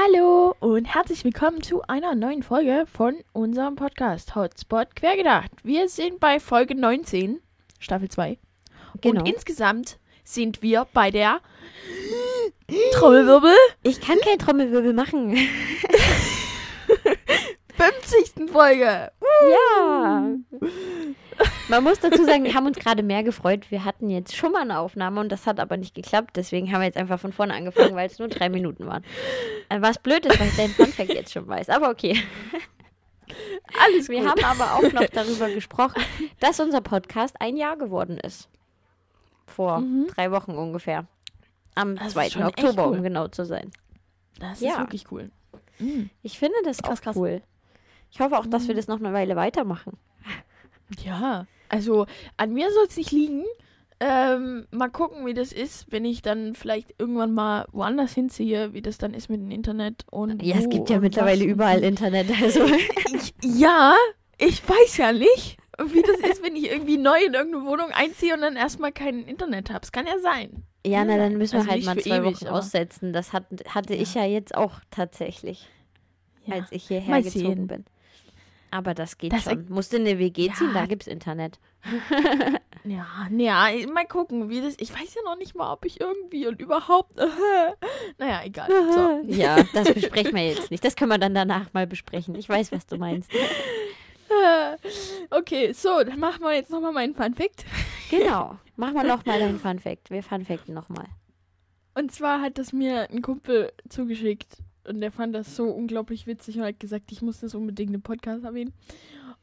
Hallo und herzlich willkommen zu einer neuen Folge von unserem Podcast Hotspot Quergedacht. Wir sind bei Folge 19, Staffel 2. Genau. Und insgesamt sind wir bei der Trommelwirbel Ich kann kein Trommelwirbel machen. 50. Folge. ja. Man muss dazu sagen, wir haben uns gerade mehr gefreut. Wir hatten jetzt schon mal eine Aufnahme und das hat aber nicht geklappt. Deswegen haben wir jetzt einfach von vorne angefangen, weil es nur drei Minuten waren. Äh, Was blöd ist, weil ich deinen Funfact jetzt schon weiß. Aber okay. Alles Wir gut. haben aber auch noch darüber gesprochen, dass unser Podcast ein Jahr geworden ist. Vor drei Wochen ungefähr. Am Das ist 2. schon echt Oktober, cool. um genau zu sein. Das Ja. ist wirklich cool. Mhm. Ich finde das Krass, auch krass. cool. Ich hoffe auch, dass wir das noch eine Weile weitermachen. Ja, also an mir soll es nicht liegen. Ähm, mal gucken, wie das ist, wenn ich dann vielleicht irgendwann mal woanders hinziehe, wie das dann ist mit dem Internet und Ja, es gibt ja mittlerweile überall. Internet. Also. Ich, ja, ich weiß ja nicht, wie das ist, wenn ich irgendwie neu in irgendeine Wohnung einziehe und dann erstmal kein Internet habe. Es kann ja sein. Ja, na, dann müssen wir Also halt mal zwei ewig, Wochen aussetzen. Das hat, hatte ich ja jetzt auch tatsächlich, Ja. als ich hierher mal gezogen sehen. bin. Aber das geht Das schon. Musst du in eine WG ziehen, Ja. da gibt's Internet. Ja, ja, mal gucken, wie das. Ich weiß ja noch nicht mal, ob ich irgendwie und überhaupt. naja, egal. So. Ja, das besprechen wir jetzt nicht. Das können wir dann danach mal besprechen. Ich weiß, was du meinst. Okay, so, dann machen wir jetzt nochmal meinen Fun Fact. Genau. Mach mal nochmal deinen Fun Fact. Wir Fun Facten nochmal. Und zwar hat das mir ein Kumpel zugeschickt und der fand das so unglaublich witzig und hat gesagt, ich muss das unbedingt im Podcast erwähnen.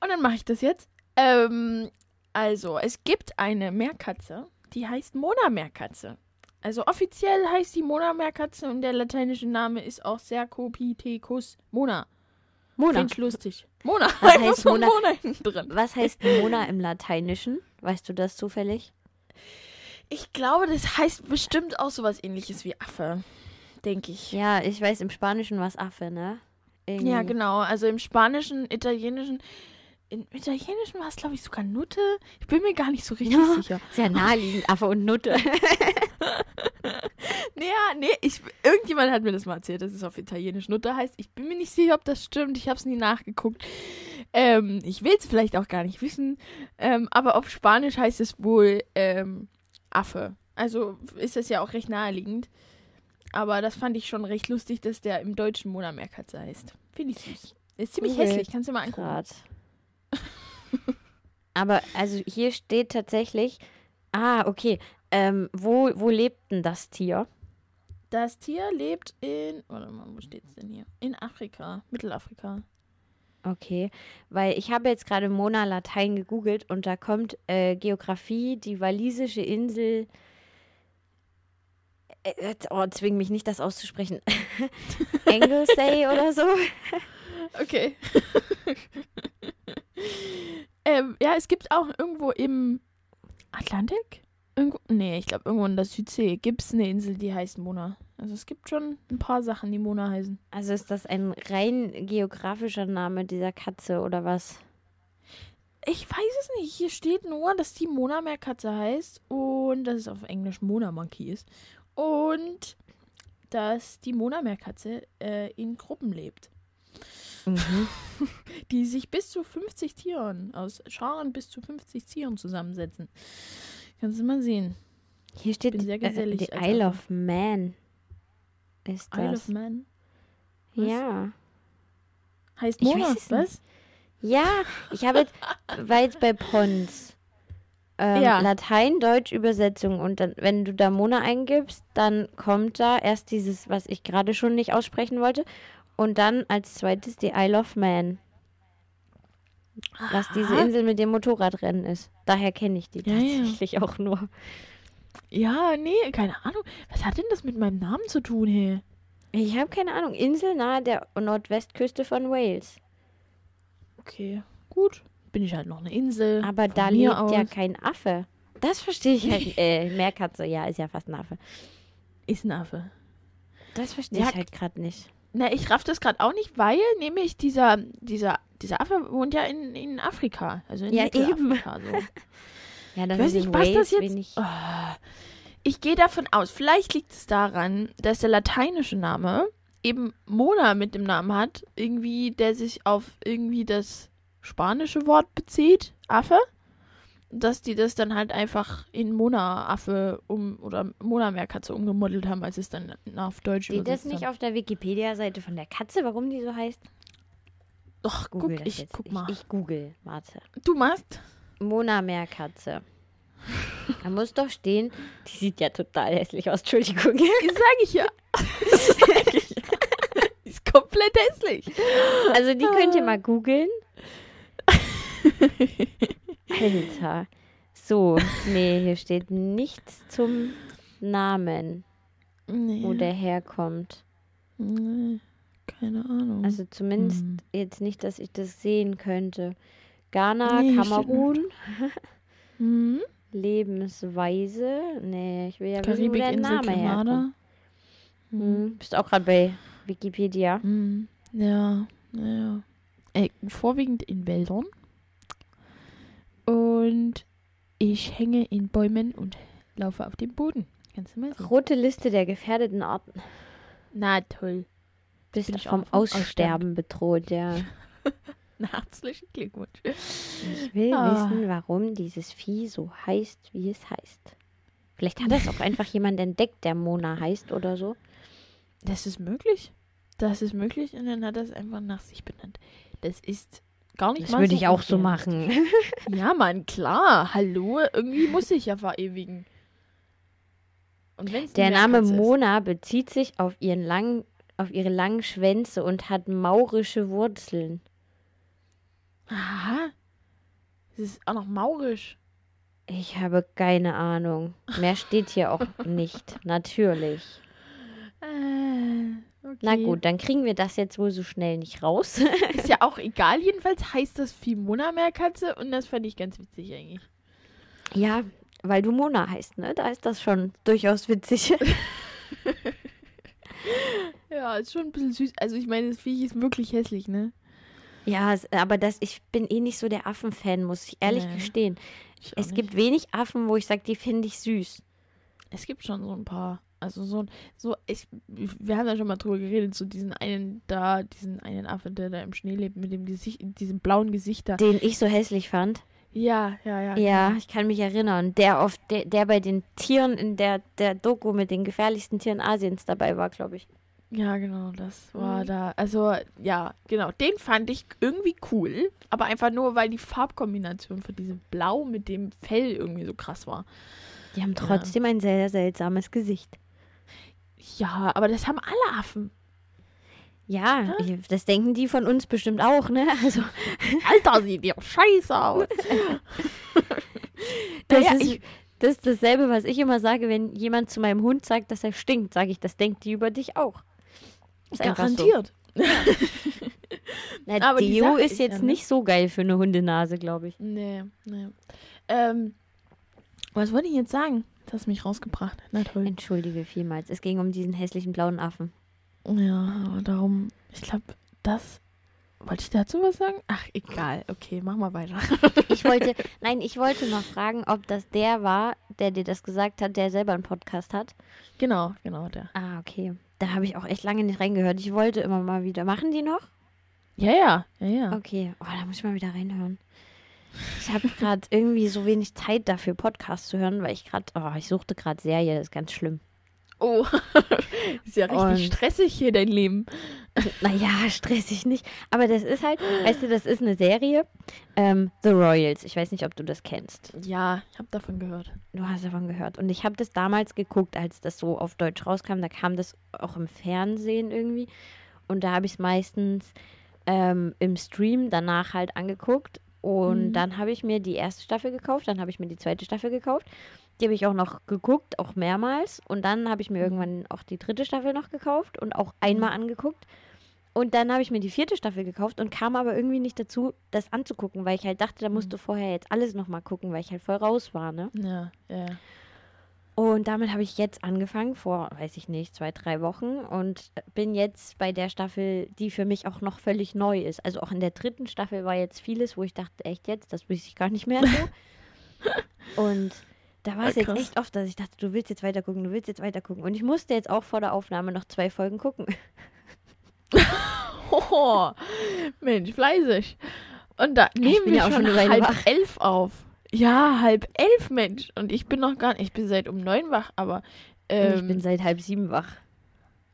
Und dann mache ich das jetzt. Ähm, also, es gibt eine Meerkatze, die heißt Mona-Meerkatze. Also offiziell heißt die Mona-Meerkatze und der lateinische Name ist auch Cercopithecus Mona. Mona. Finde ich lustig. Mona. Was Einfach heißt Mona? Mona hinten drin. Was heißt Mona im Lateinischen? Weißt du das zufällig? Ich glaube, das heißt bestimmt auch sowas ähnliches wie Affe. Denke ich. Ja, ich weiß, im Spanischen war es Affe, ne? Irgendwie. Ja, genau. Also im Spanischen, Italienischen. Im Italienischen war es, glaube ich, sogar Nutte. Ich bin mir gar nicht so richtig Ja. sicher. Sehr naheliegend, Affe und Nutte. Naja, nee, ich, irgendjemand hat mir das mal erzählt, dass es auf Italienisch Nutte heißt. Ich bin mir nicht sicher, ob das stimmt. Ich habe es nie nachgeguckt. Ähm, ich will es vielleicht auch gar nicht wissen. Ähm, aber auf Spanisch heißt es wohl ähm, Affe. Also ist es ja auch recht naheliegend. Aber das fand ich schon recht lustig, dass der im Deutschen Mona Meerkatze heißt. Finde ich süß. Ist ziemlich Cool. hässlich, kannst du mal angucken. Aber also hier steht tatsächlich, ah, okay, ähm, wo, wo lebt denn das Tier? Das Tier lebt in. Warte mal, wo steht's denn hier? In Afrika, Mittelafrika. Okay, weil ich habe jetzt gerade Mona Latein gegoogelt und da kommt äh, Geografie, die walisische Insel. Äh, äh, oh, zwing mich nicht, das auszusprechen. Anglesey oder so. Okay. ähm, ja, es gibt auch irgendwo im Atlantik? Irgendwo, nee, ich glaube irgendwo in der Südsee gibt es eine Insel, die heißt Mona. Also es gibt schon ein paar Sachen, die Mona heißen. Also ist das ein rein geografischer Name dieser Katze oder was? Ich weiß es nicht. Hier steht nur, dass die Mona Meerkatze heißt und dass es auf Englisch Mona Monkey ist. Und dass die Mona Meerkatze äh, in Gruppen lebt. Mhm. die sich bis zu 50 Tieren aus Scharen bis zu 50 Tieren zusammensetzen. Kannst du mal sehen. Hier steht sehr äh, gesellig The als Isle of Man. Ist das? Isle of Man. Was? Ja. Heißt Mona, was? Ja, ich habe jetzt, war jetzt bei Pons. Ähm, Ja. Latein-Deutsch-Übersetzung und dann, wenn du da Mona eingibst, dann kommt da erst dieses, was ich gerade schon nicht aussprechen wollte, und dann als zweites die Isle of Man. Was diese. Insel mit dem Motorradrennen ist. Daher kenne ich die Ja, ja. tatsächlich auch nur. Ja, nee, keine Ahnung. Was hat denn das mit meinem Namen zu tun, hey? Ich habe keine Ahnung. Insel nahe der Nordwestküste von Wales. Okay, gut. Bin ich halt noch eine Insel. Aber da lebt ja aus. kein Affe. Das verstehe ich halt. äh, Meerkatze, ja, ist ja fast ein Affe. Ist ein Affe. Das verstehe Ja, ich halt gerade nicht. Na, ich raff das gerade auch nicht, weil nämlich dieser, dieser, dieser Affe wohnt ja in, in Afrika. Also in Ja, Mittelafrika, So. Ja, das Ich weiß nicht, was das Wales jetzt. wenig. Ah. ich gehe davon aus, vielleicht liegt es daran, dass der lateinische Name eben Mona mit dem Namen hat, irgendwie, der sich auf irgendwie das spanische Wort bezieht, Affe, dass die das dann halt einfach in Mona-Affe um oder Mona-Meerkatze umgemodelt haben, als es dann auf Deutsch Steht das nicht haben. auf der Wikipedia-Seite von der Katze, warum die so heißt? Doch, guck, Google das ich jetzt. guck Ich, mal. ich google, warte. du machst? Mona Meerkatze. Da muss doch stehen, die sieht ja total hässlich aus, Entschuldigung. Das sag ich ja. Das sag ich ja. Die ist komplett hässlich. Also die könnt ihr mal googeln. Alter. So, nee, hier steht nichts zum Namen, Nee. wo der herkommt. nee. Keine Ahnung. Also zumindest Hm. jetzt nicht, dass ich das sehen könnte. Ghana, Nee, Kamerun, hm? Lebensweise. Nee, ich will ja wissen, wo Karibik, der Insel, Name herkommt. Grenada. Hm, bist auch gerade bei Wikipedia. Hm. Ja, ja. Äh, vorwiegend in Wäldern. Und ich hänge in Bäumen und laufe auf dem Boden. Kannst du mal sehen. Rote Liste der gefährdeten Arten. Na toll. Bist Bin ich vom vom Aussterben bedroht, ja. Herzlichen Glückwunsch. Ich will Ah. wissen, warum dieses Vieh so heißt, wie es heißt. Vielleicht hat das auch einfach jemand entdeckt, der Mona heißt oder so. Das ist möglich. Das ist möglich und dann hat er es einfach nach sich benannt. Das ist gar nicht Das mal würde ich auch so machen. Ja, Mann, klar. Hallo, irgendwie muss ich ja verewigen. Und Der Name Meerkatze ist- Mona bezieht sich auf, ihren langen, auf ihre langen Schwänze und hat maurische Wurzeln. Aha. Das ist auch noch maurisch. Ich habe keine Ahnung. Mehr steht hier auch nicht. Natürlich. Äh, okay. Na gut, dann kriegen wir das jetzt wohl so schnell nicht raus. Ist ja auch egal. Jedenfalls heißt das Fimona Meerkatze und das fand ich ganz witzig eigentlich. ja, weil du Mona heißt, ne? Da ist das schon durchaus witzig. Ja, ist schon ein bisschen süß. Also ich meine, das Viech ist wirklich hässlich, ne? Ja, aber das, ich bin eh nicht so der Affenfan, muss ich ehrlich Nee, gestehen. Ich Es nicht. gibt wenig Affen, wo ich sage, die finde ich süß. Es gibt schon so ein paar. Also so, so ich, wir haben ja schon mal drüber geredet, so diesen einen da, diesen einen Affe, der da im Schnee lebt, mit dem Gesicht, diesem blauen Gesicht da. Den ich so hässlich fand. Ja, ja, ja. Ja, ich kann mich erinnern. Der auf der, der bei den Tieren in der, der Doku mit den gefährlichsten Tieren Asiens dabei war, glaube ich. Ja, genau, das war Mhm. da. Also, ja, genau. Den fand ich irgendwie cool, aber einfach nur, weil die Farbkombination von diesem Blau mit dem Fell irgendwie so krass war. Die haben trotzdem ein sehr seltsames Gesicht. Ja, aber das haben alle Affen. Ja, ich- das denken die von uns bestimmt auch, ne? Also, Alter, sieht ja scheiße aus. das, Naja, ist, ich- das ist dasselbe, was ich immer sage, wenn jemand zu meinem Hund sagt, dass er stinkt, sage ich, das denkt die über dich auch. Ist einfach so. Garantiert. Na, Aber Deo ist ist jetzt ja, ne? nicht so geil für eine Hundenase, glaube ich. Nee, nee. Ähm, was wollte ich jetzt sagen? Das hast mich rausgebracht. Na toll. Entschuldige vielmals. Es ging um diesen hässlichen blauen Affen. Ja, aber darum, ich glaube, das. Wollte ich dazu was sagen? Ach, egal. Okay, mach mal weiter. Ich wollte, nein, ich wollte noch fragen, ob das der war, der dir das gesagt hat, der selber einen Podcast hat. genau, genau, der. Ah, okay. Da habe ich auch echt lange nicht reingehört. Ich wollte immer mal wieder. Machen die noch? Ja, ja, ja, ja. Okay. Oh, da muss ich mal wieder reinhören. Ich habe gerade irgendwie so wenig Zeit dafür, Podcasts zu hören, weil ich gerade, oh, ich suchte gerade Serie, das ist ganz schlimm. Oh, ist ja richtig Und- stressig hier, dein Leben. Naja, stressig nicht. Aber das ist halt, weißt du, das ist eine Serie. Ähm, The Royals. Ich weiß nicht, ob du das kennst. Ja, ich habe davon gehört. Du hast davon gehört. Und ich habe das damals geguckt, als das so auf Deutsch rauskam. Da kam das auch im Fernsehen irgendwie. Und da habe ich es meistens ähm, im Stream danach halt angeguckt. Und Mhm. dann habe ich mir die erste Staffel gekauft. Dann habe ich mir die zweite Staffel gekauft. Die habe ich auch noch geguckt, auch mehrmals. Und dann habe ich mir irgendwann auch die dritte Staffel noch gekauft und auch einmal angeguckt. Und dann habe ich mir die vierte Staffel gekauft und kam aber irgendwie nicht dazu, das anzugucken, weil ich halt dachte, da musst du vorher jetzt alles nochmal gucken, weil ich halt voll raus war, ne? Ja, ja. Und damit habe ich jetzt angefangen, vor, weiß ich nicht, zwei, drei Wochen und bin jetzt bei der Staffel, die für mich auch noch völlig neu ist. Also auch in der dritten Staffel war jetzt vieles, wo ich dachte, echt jetzt, das wüsste ich gar nicht mehr so. und da war es Ja, jetzt echt oft, dass ich dachte, du willst jetzt weiter gucken, du willst jetzt weiter gucken. Und ich musste jetzt auch vor der Aufnahme noch zwei Folgen gucken. Oh, Mensch, fleißig. Und da nehmen wir ja auch schon schon halb wach. elf auf. Ja, halb elf, Mensch. Und ich bin noch gar nicht, ich bin seit um neun wach, aber ähm, ich bin seit halb sieben wach.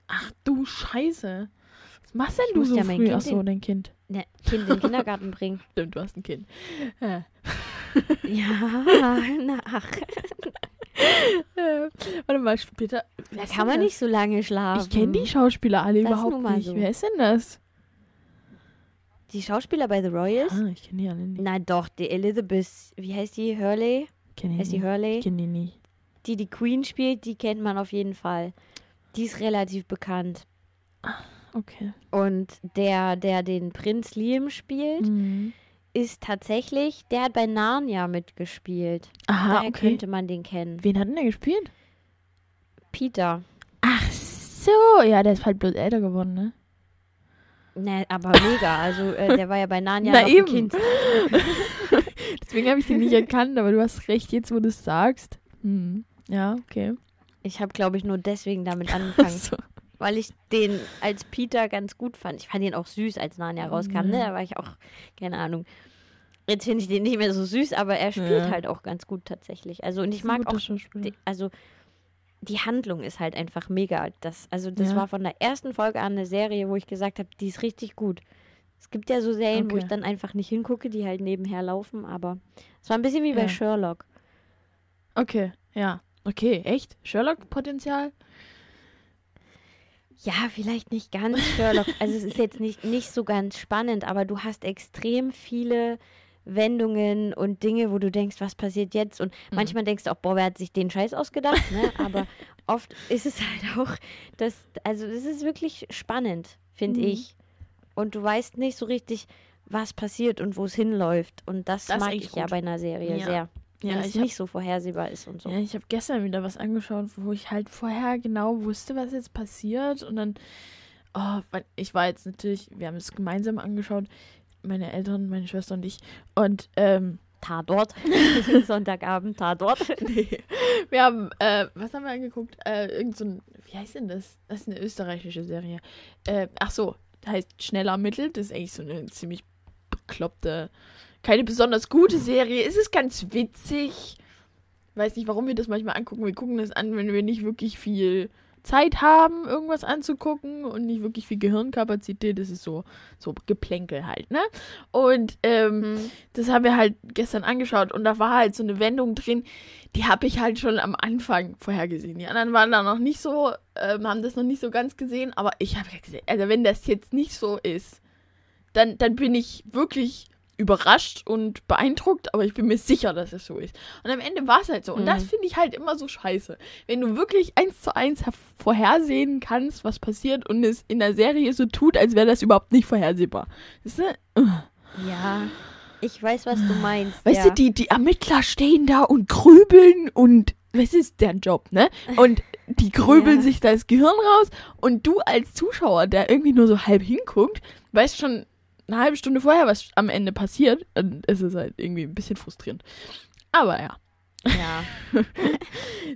ach du Scheiße. Was machst denn Ich du so ja mein früh? Kind Ach so, in- dein Kind. Ne, Kind in den Kindergarten bringen. Stimmt, du hast ein Kind. Ja. Ja, na, ach. Äh, warte mal, später. Da kann man das? nicht so lange schlafen. Ich kenne die Schauspieler alle Das überhaupt nicht. so. Wer ist denn das? Die Schauspieler bei The Royals? Ah, ich kenne die alle nicht. Na doch, die Elizabeth, wie heißt die? Hurley? Kenn die Heißt die. Hurley? Ich kenne die nicht. Die die Queen spielt, die kennt man auf jeden Fall. Die ist relativ bekannt. Okay. Und der, der den Prinz Liam spielt, Mhm. ist tatsächlich, der hat bei Narnia mitgespielt. Aha, Daher okay. könnte man den kennen. Wen hat denn der gespielt? Peter. Ach so, ja, der ist halt bloß älter geworden, ne? Ne, aber mega. Also äh, der war ja bei Narnia Na noch eben. ein Kind. Deswegen habe ich den nicht erkannt, aber du hast recht, jetzt wo du es sagst. Hm. Ja, okay. Ich habe, glaube ich, nur deswegen damit angefangen, So. weil ich den als Peter ganz gut fand. Ich fand ihn auch süß, als Narnia rauskam. Ne? Mhm. Da war ich auch, keine Ahnung. Jetzt finde ich den nicht mehr so süß, aber er spielt Ja. halt auch ganz gut tatsächlich. Also und ich mag auch, also die Handlung ist halt einfach mega. Das, also das Ja. war von der ersten Folge an eine Serie, wo ich gesagt habe, die ist richtig gut. Es gibt ja so Serien, wo Okay. ich dann einfach nicht hingucke, die halt nebenher laufen, aber es war ein bisschen wie bei Ja. Sherlock. Okay, ja. Okay, echt? Sherlock-Potenzial? Ja, vielleicht nicht ganz Sherlock. Also es ist jetzt nicht, nicht so ganz spannend, aber du hast extrem viele Wendungen und Dinge, wo du denkst, was passiert jetzt? Und Mhm. manchmal denkst du auch, boah, wer hat sich den Scheiß ausgedacht? Ne? Aber oft ist es halt auch, das, also es ist wirklich spannend, finde Mhm. ich. Und du weißt nicht so richtig, was passiert und wo es hinläuft. Und das, Das mag ich ja gut. bei einer Serie Ja. sehr. Ja, wenn es ich habe nicht so vorhersehbar ist und so. ja, ich hab gestern wieder was angeschaut, wo ich halt vorher genau wusste, was jetzt passiert. Und dann, oh, ich war jetzt natürlich, wir haben es gemeinsam angeschaut, meine Eltern, meine Schwester und ich. Und ähm, Tatort. Sonntagabend Tatort. nee, wir haben, äh, was haben wir angeguckt? Äh, irgend so ein, wie heißt denn das? Das ist eine österreichische Serie. Äh, ach so, heißt Schnell ermittelt. Das ist eigentlich so eine ziemlich bekloppte, keine besonders gute Serie. Es ist ganz witzig. Weiß nicht, warum wir das manchmal angucken. Wir gucken das an, wenn wir nicht wirklich viel Zeit haben, irgendwas anzugucken und nicht wirklich viel Gehirnkapazität. Das ist so, so Geplänkel halt, ne? Und ähm, Hm. das haben wir halt gestern angeschaut und da war halt so eine Wendung drin, die habe ich halt schon am Anfang vorhergesehen. Die anderen waren da noch nicht so, ähm, haben das noch nicht so ganz gesehen, aber ich habe gesehen, also wenn das jetzt nicht so ist, dann, dann bin ich wirklich überrascht und beeindruckt, aber ich bin mir sicher, dass es so ist. Und am Ende war es halt so. Und das Mhm. finde ich halt immer so scheiße. Wenn du wirklich eins zu eins her- vorhersehen kannst, was passiert und es in der Serie so tut, als wäre das überhaupt nicht vorhersehbar. Weißt du? Ja, ich weiß, was du meinst. Weißt ja. du, die, die Ermittler stehen da und grübeln und was ist deren Job, ne? Und die grübeln Ja. sich das Gehirn raus und du als Zuschauer, der irgendwie nur so halb hinguckt, weißt schon eine halbe Stunde vorher, was am Ende passiert. Es ist halt irgendwie ein bisschen frustrierend. Aber ja, Ja.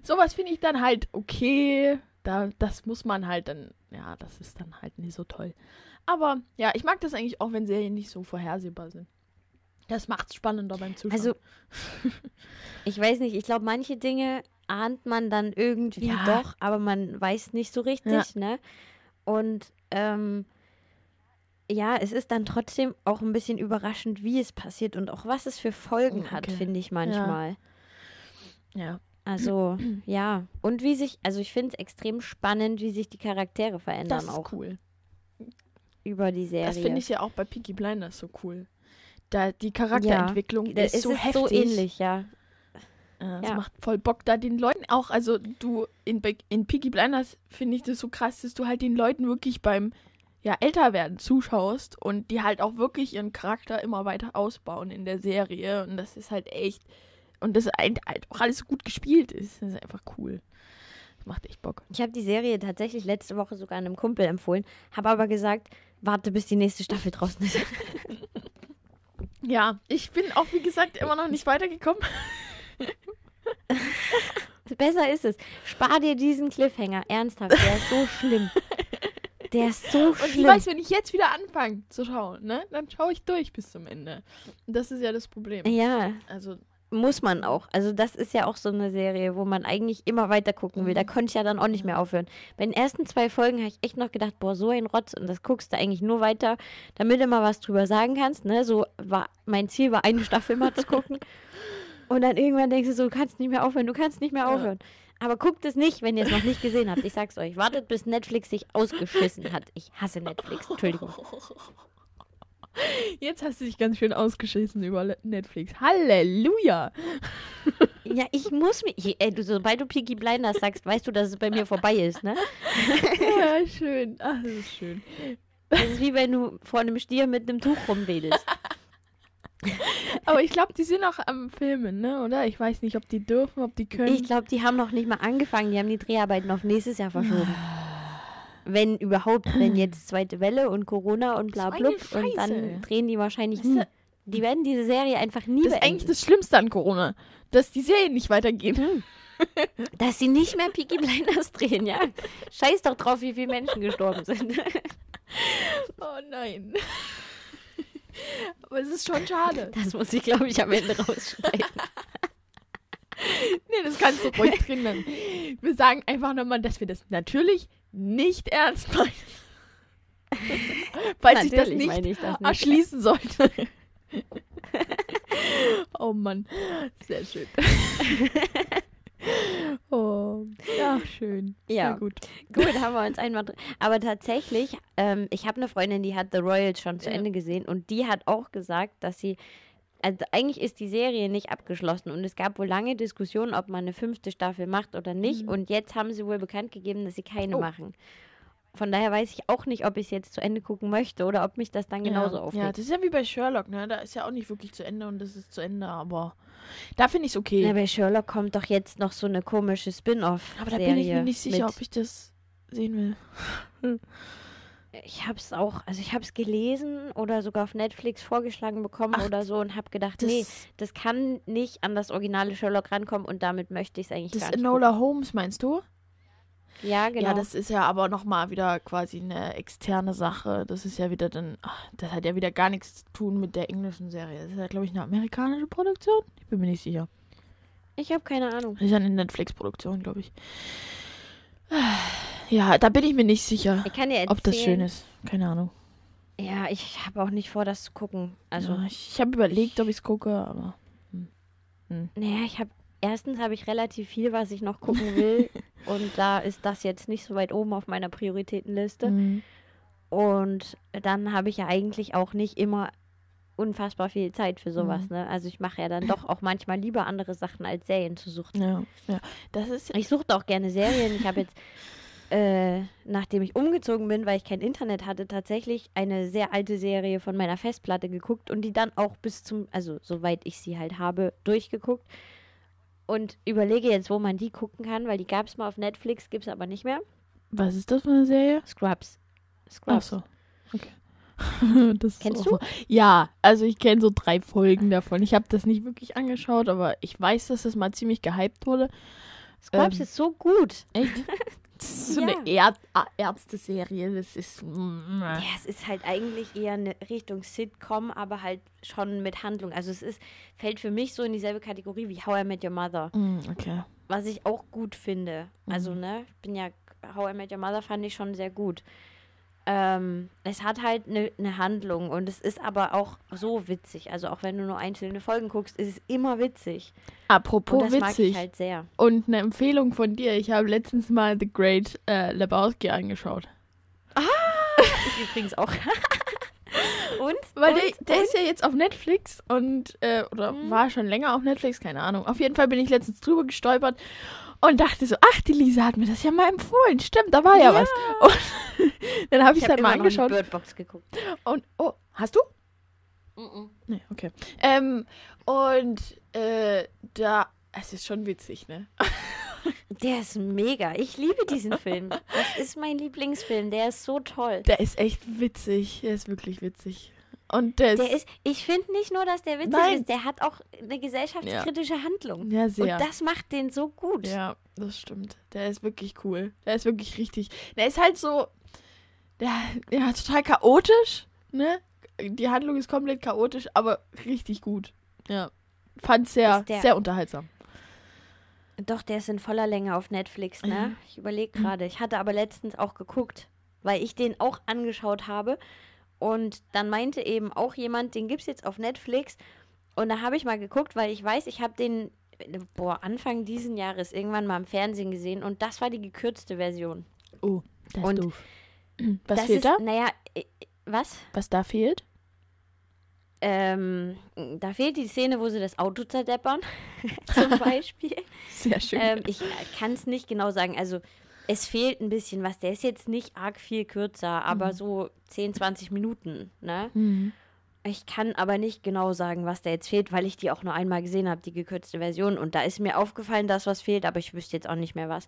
sowas finde ich dann halt okay. Da, das muss man halt dann, ja, das ist dann halt nicht so toll. Aber ja, ich mag das eigentlich auch, wenn Serien nicht so vorhersehbar sind. Das macht's spannender beim Zuschauen. Also, ich weiß nicht, ich glaube, manche Dinge ahnt man dann irgendwie Ja. doch, aber man weiß nicht so richtig, Ja. ne? Und ähm, ja, es ist dann trotzdem auch ein bisschen überraschend, wie es passiert und auch was es für Folgen hat, Okay. finde ich manchmal. ja. Also, ja. Und wie sich, also ich finde es extrem spannend, wie sich die Charaktere verändern Das ist auch cool. über die Serie. Das finde ich ja auch bei Peaky Blinders so cool. Da die Charakterentwicklung Das ist so ist heftig. so ähnlich, ja. Ja, es Ja. macht voll Bock, da den Leuten auch, also du in, in Peaky Blinders finde ich das so krass, dass du halt den Leuten wirklich beim ja, älter werden zuschaust und die halt auch wirklich ihren Charakter immer weiter ausbauen in der Serie und das ist halt echt und das halt halt auch alles so gut gespielt ist. Das ist einfach cool. Das macht echt Bock. Ich habe die Serie tatsächlich letzte Woche sogar einem Kumpel empfohlen, habe aber gesagt, warte, bis die nächste Staffel draußen ist. Ja, ich bin auch wie gesagt immer noch nicht weitergekommen. Besser ist es. Spar dir diesen Cliffhanger. Ernsthaft, der ist so schlimm. Der ist so Und ich schlimm. weiß, wenn ich jetzt wieder anfange zu schauen, ne, dann schaue ich durch bis zum Ende. Und das ist ja das Problem. ja, Also, muss man auch. Also das ist ja auch so eine Serie, wo man eigentlich immer weiter gucken will. Da Mhm. konnte ich ja dann auch nicht mehr aufhören. Bei den ersten zwei Folgen habe ich echt noch gedacht, boah, so ein Rotz. Und das guckst du eigentlich nur weiter, damit du mal was drüber sagen kannst. Ne? So war mein Ziel war, eine Staffel mal zu gucken. Und dann irgendwann denkst du so, du kannst nicht mehr aufhören, du kannst nicht mehr Ja. Aber guckt es nicht, wenn ihr es noch nicht gesehen habt. Ich sag's euch. Wartet, bis Netflix sich ausgeschissen hat. Ich hasse Netflix. Entschuldigung. jetzt hast du dich ganz schön ausgeschissen über Netflix. Halleluja! Ja, ich muss mich. je- Ey, du, sobald du Peaky Blinders sagst, weißt du, dass es bei mir vorbei ist, ne? Ja, schön. Ach, das ist schön. Das ist wie wenn du vor einem Stier mit einem Tuch rumwedelst. Aber ich glaube, die sind auch am Filmen, ne? Oder? Ich weiß nicht, ob die dürfen, ob die können. Ich glaube, die haben noch nicht mal angefangen. Die haben die Dreharbeiten auf nächstes Jahr verschoben. Wenn überhaupt, wenn jetzt zweite Welle und Corona und bla eine Und dann drehen die wahrscheinlich nie. Die werden diese Serie einfach nie das ist eigentlich beenden. das Schlimmste an Corona, dass die Serien nicht weitergehen. Dass sie nicht mehr Peaky Blinders drehen, ja. Scheiß doch drauf, wie viele Menschen gestorben sind. Oh nein. Aber es ist schon schade. Das muss ich, glaube ich, am Ende rausschneiden. Nee, das kannst du ruhig drin lassen. Wir sagen einfach nochmal, dass wir das natürlich nicht ernst meinen. Falls ich das nicht ich das nicht. erschließen sollte. oh Mann, sehr schön. oh, ja, schön. Ja. Na gut. Gut, haben wir uns einmal drin. Aber tatsächlich, ähm, ich habe eine Freundin, die hat The Royals schon zu Ja. Ende gesehen und die hat auch gesagt, dass sie. Also eigentlich ist die Serie nicht abgeschlossen und es gab wohl lange Diskussionen, ob man eine fünfte Staffel macht oder nicht. Mhm. Und jetzt haben sie wohl bekannt gegeben, dass sie keine Oh. machen. Von daher weiß ich auch nicht, ob ich es jetzt zu Ende gucken möchte oder ob mich das dann genauso ja. aufregt. Ja, das ist ja wie bei Sherlock, ne? Da ist ja auch nicht wirklich zu Ende und das ist zu Ende, aber da finde ich es okay. Ja, bei Sherlock kommt doch jetzt noch so eine komische Spin-off. aber da bin ich mir nicht sicher, ob ich das sehen will. Ich habe es auch, also ich habe es gelesen oder sogar auf Netflix vorgeschlagen bekommen Ach, oder so und habe gedacht, Das, nee, das kann nicht an das originale Sherlock rankommen und damit möchte ich es eigentlich das gar nicht. Enola Holmes, meinst du? Ja, genau. Ja, das ist ja aber nochmal wieder quasi eine externe Sache. Das ist ja wieder dann, ach, das hat ja wieder gar nichts zu tun mit der englischen Serie. Das ist ja, glaube ich, eine amerikanische Produktion. Ich bin mir nicht sicher. ich habe keine Ahnung. Das ist ja eine Netflix-Produktion, glaube ich. Ja, da bin ich mir nicht sicher, Ich kann dir erzählen. ob das schön ist. Keine Ahnung. Ja, ich habe auch nicht vor, das zu gucken. Also, ja, ich ich habe überlegt, ob ich es gucke, aber. naja, ich habe erstens habe ich relativ viel, was ich noch gucken will und da ist das jetzt nicht so weit oben auf meiner Prioritätenliste. Mhm. Und dann habe ich ja eigentlich auch nicht immer unfassbar viel Zeit für sowas, Mhm. ne? Also ich mache ja dann doch auch manchmal lieber andere Sachen als Serien zu suchen. Ja, ja. Das ist. Ich suchte auch gerne Serien. Ich habe jetzt, äh, nachdem ich umgezogen bin, weil ich kein Internet hatte, tatsächlich eine sehr alte Serie von meiner Festplatte geguckt und die dann auch bis zum, also soweit ich sie halt habe, durchgeguckt. Und überlege jetzt, wo man die gucken kann, weil die gab es mal auf Netflix, gibt es aber nicht mehr. Was ist das für eine Serie? Scrubs. Ach Scrubs. so. Okay. Kennst du? So. Ja, also ich kenne so drei Folgen davon. Ich habe das nicht wirklich angeschaut, aber ich weiß, dass das mal ziemlich gehypt wurde. Scrubs Ähm, ist so gut. Echt? Das ist so Ja. eine Erd Ärzte-Serie. Das ist. mm, Ja, es ist halt eigentlich eher eine Richtung Sitcom, aber halt schon mit Handlung. Also es ist, fällt für mich so in dieselbe Kategorie wie How I Met Your Mother. mm, Okay. Was ich auch gut finde. Also, Mhm. ne, ich bin ja, How I Met Your Mother fand ich schon sehr gut. Ähm, es hat halt eine ne Handlung und es ist aber auch so witzig. Also auch wenn du nur einzelne Folgen guckst, ist es immer witzig. Apropos und das mag witzig. ich halt sehr. Und eine Empfehlung von dir. Ich habe letztens mal The Great äh, Lebowski angeschaut. Ich übrigens auch. und? Weil und? der, der ist ja jetzt auf Netflix und, äh, oder Mhm. war schon länger auf Netflix, keine Ahnung. Auf jeden Fall bin ich letztens drüber gestolpert und dachte so, ach, die Lisa hat mir das ja mal empfohlen. Stimmt, da war ja, Ja. was. Und dann habe ich ich es habe halt mal angeschaut. Bird Box geguckt. Und, oh, hast du? Nee, okay. Ähm, und, äh, da, es ist schon witzig, ne? Der ist mega. Ich liebe diesen Film. Das ist mein Lieblingsfilm. Der ist so toll. Der ist echt witzig. Der ist wirklich witzig. Und der ist, Der ist, ich finde nicht nur, dass der witzig Nein. ist, der hat auch eine gesellschaftskritische Handlung. ja, sehr. Und das macht den so gut. Ja, das stimmt. Der ist wirklich cool. Der ist wirklich richtig. Der ist halt so. der, ja, total chaotisch, ne? Die Handlung ist komplett chaotisch, aber richtig gut. Ja. Fand sehr, der- sehr unterhaltsam. Doch, der ist in voller Länge auf Netflix, ne? Ich überlege gerade. Ich hatte aber letztens auch geguckt, weil ich den auch angeschaut habe. Und dann meinte eben auch jemand, den gibt's jetzt auf Netflix. Und da habe ich mal geguckt, weil ich weiß, ich habe den, boah, Anfang diesen Jahres irgendwann mal im Fernsehen gesehen. Und das war die gekürzte Version. Oh, das Und ist doof. Was fehlt ist, da? naja, äh, was? Was da fehlt? Ähm, da fehlt die Szene, wo sie das Auto zerdeppern, zum Beispiel. Sehr schön. ähm, ich kann es nicht genau sagen. Also, es fehlt ein bisschen was. Der ist jetzt nicht arg viel kürzer, aber so 10, 20 Minuten. Ne? Mhm. Ich kann aber nicht genau sagen, was da jetzt fehlt, weil ich die auch nur einmal gesehen habe, die gekürzte Version. Und da ist mir aufgefallen, dass was fehlt, aber ich wüsste jetzt auch nicht mehr was.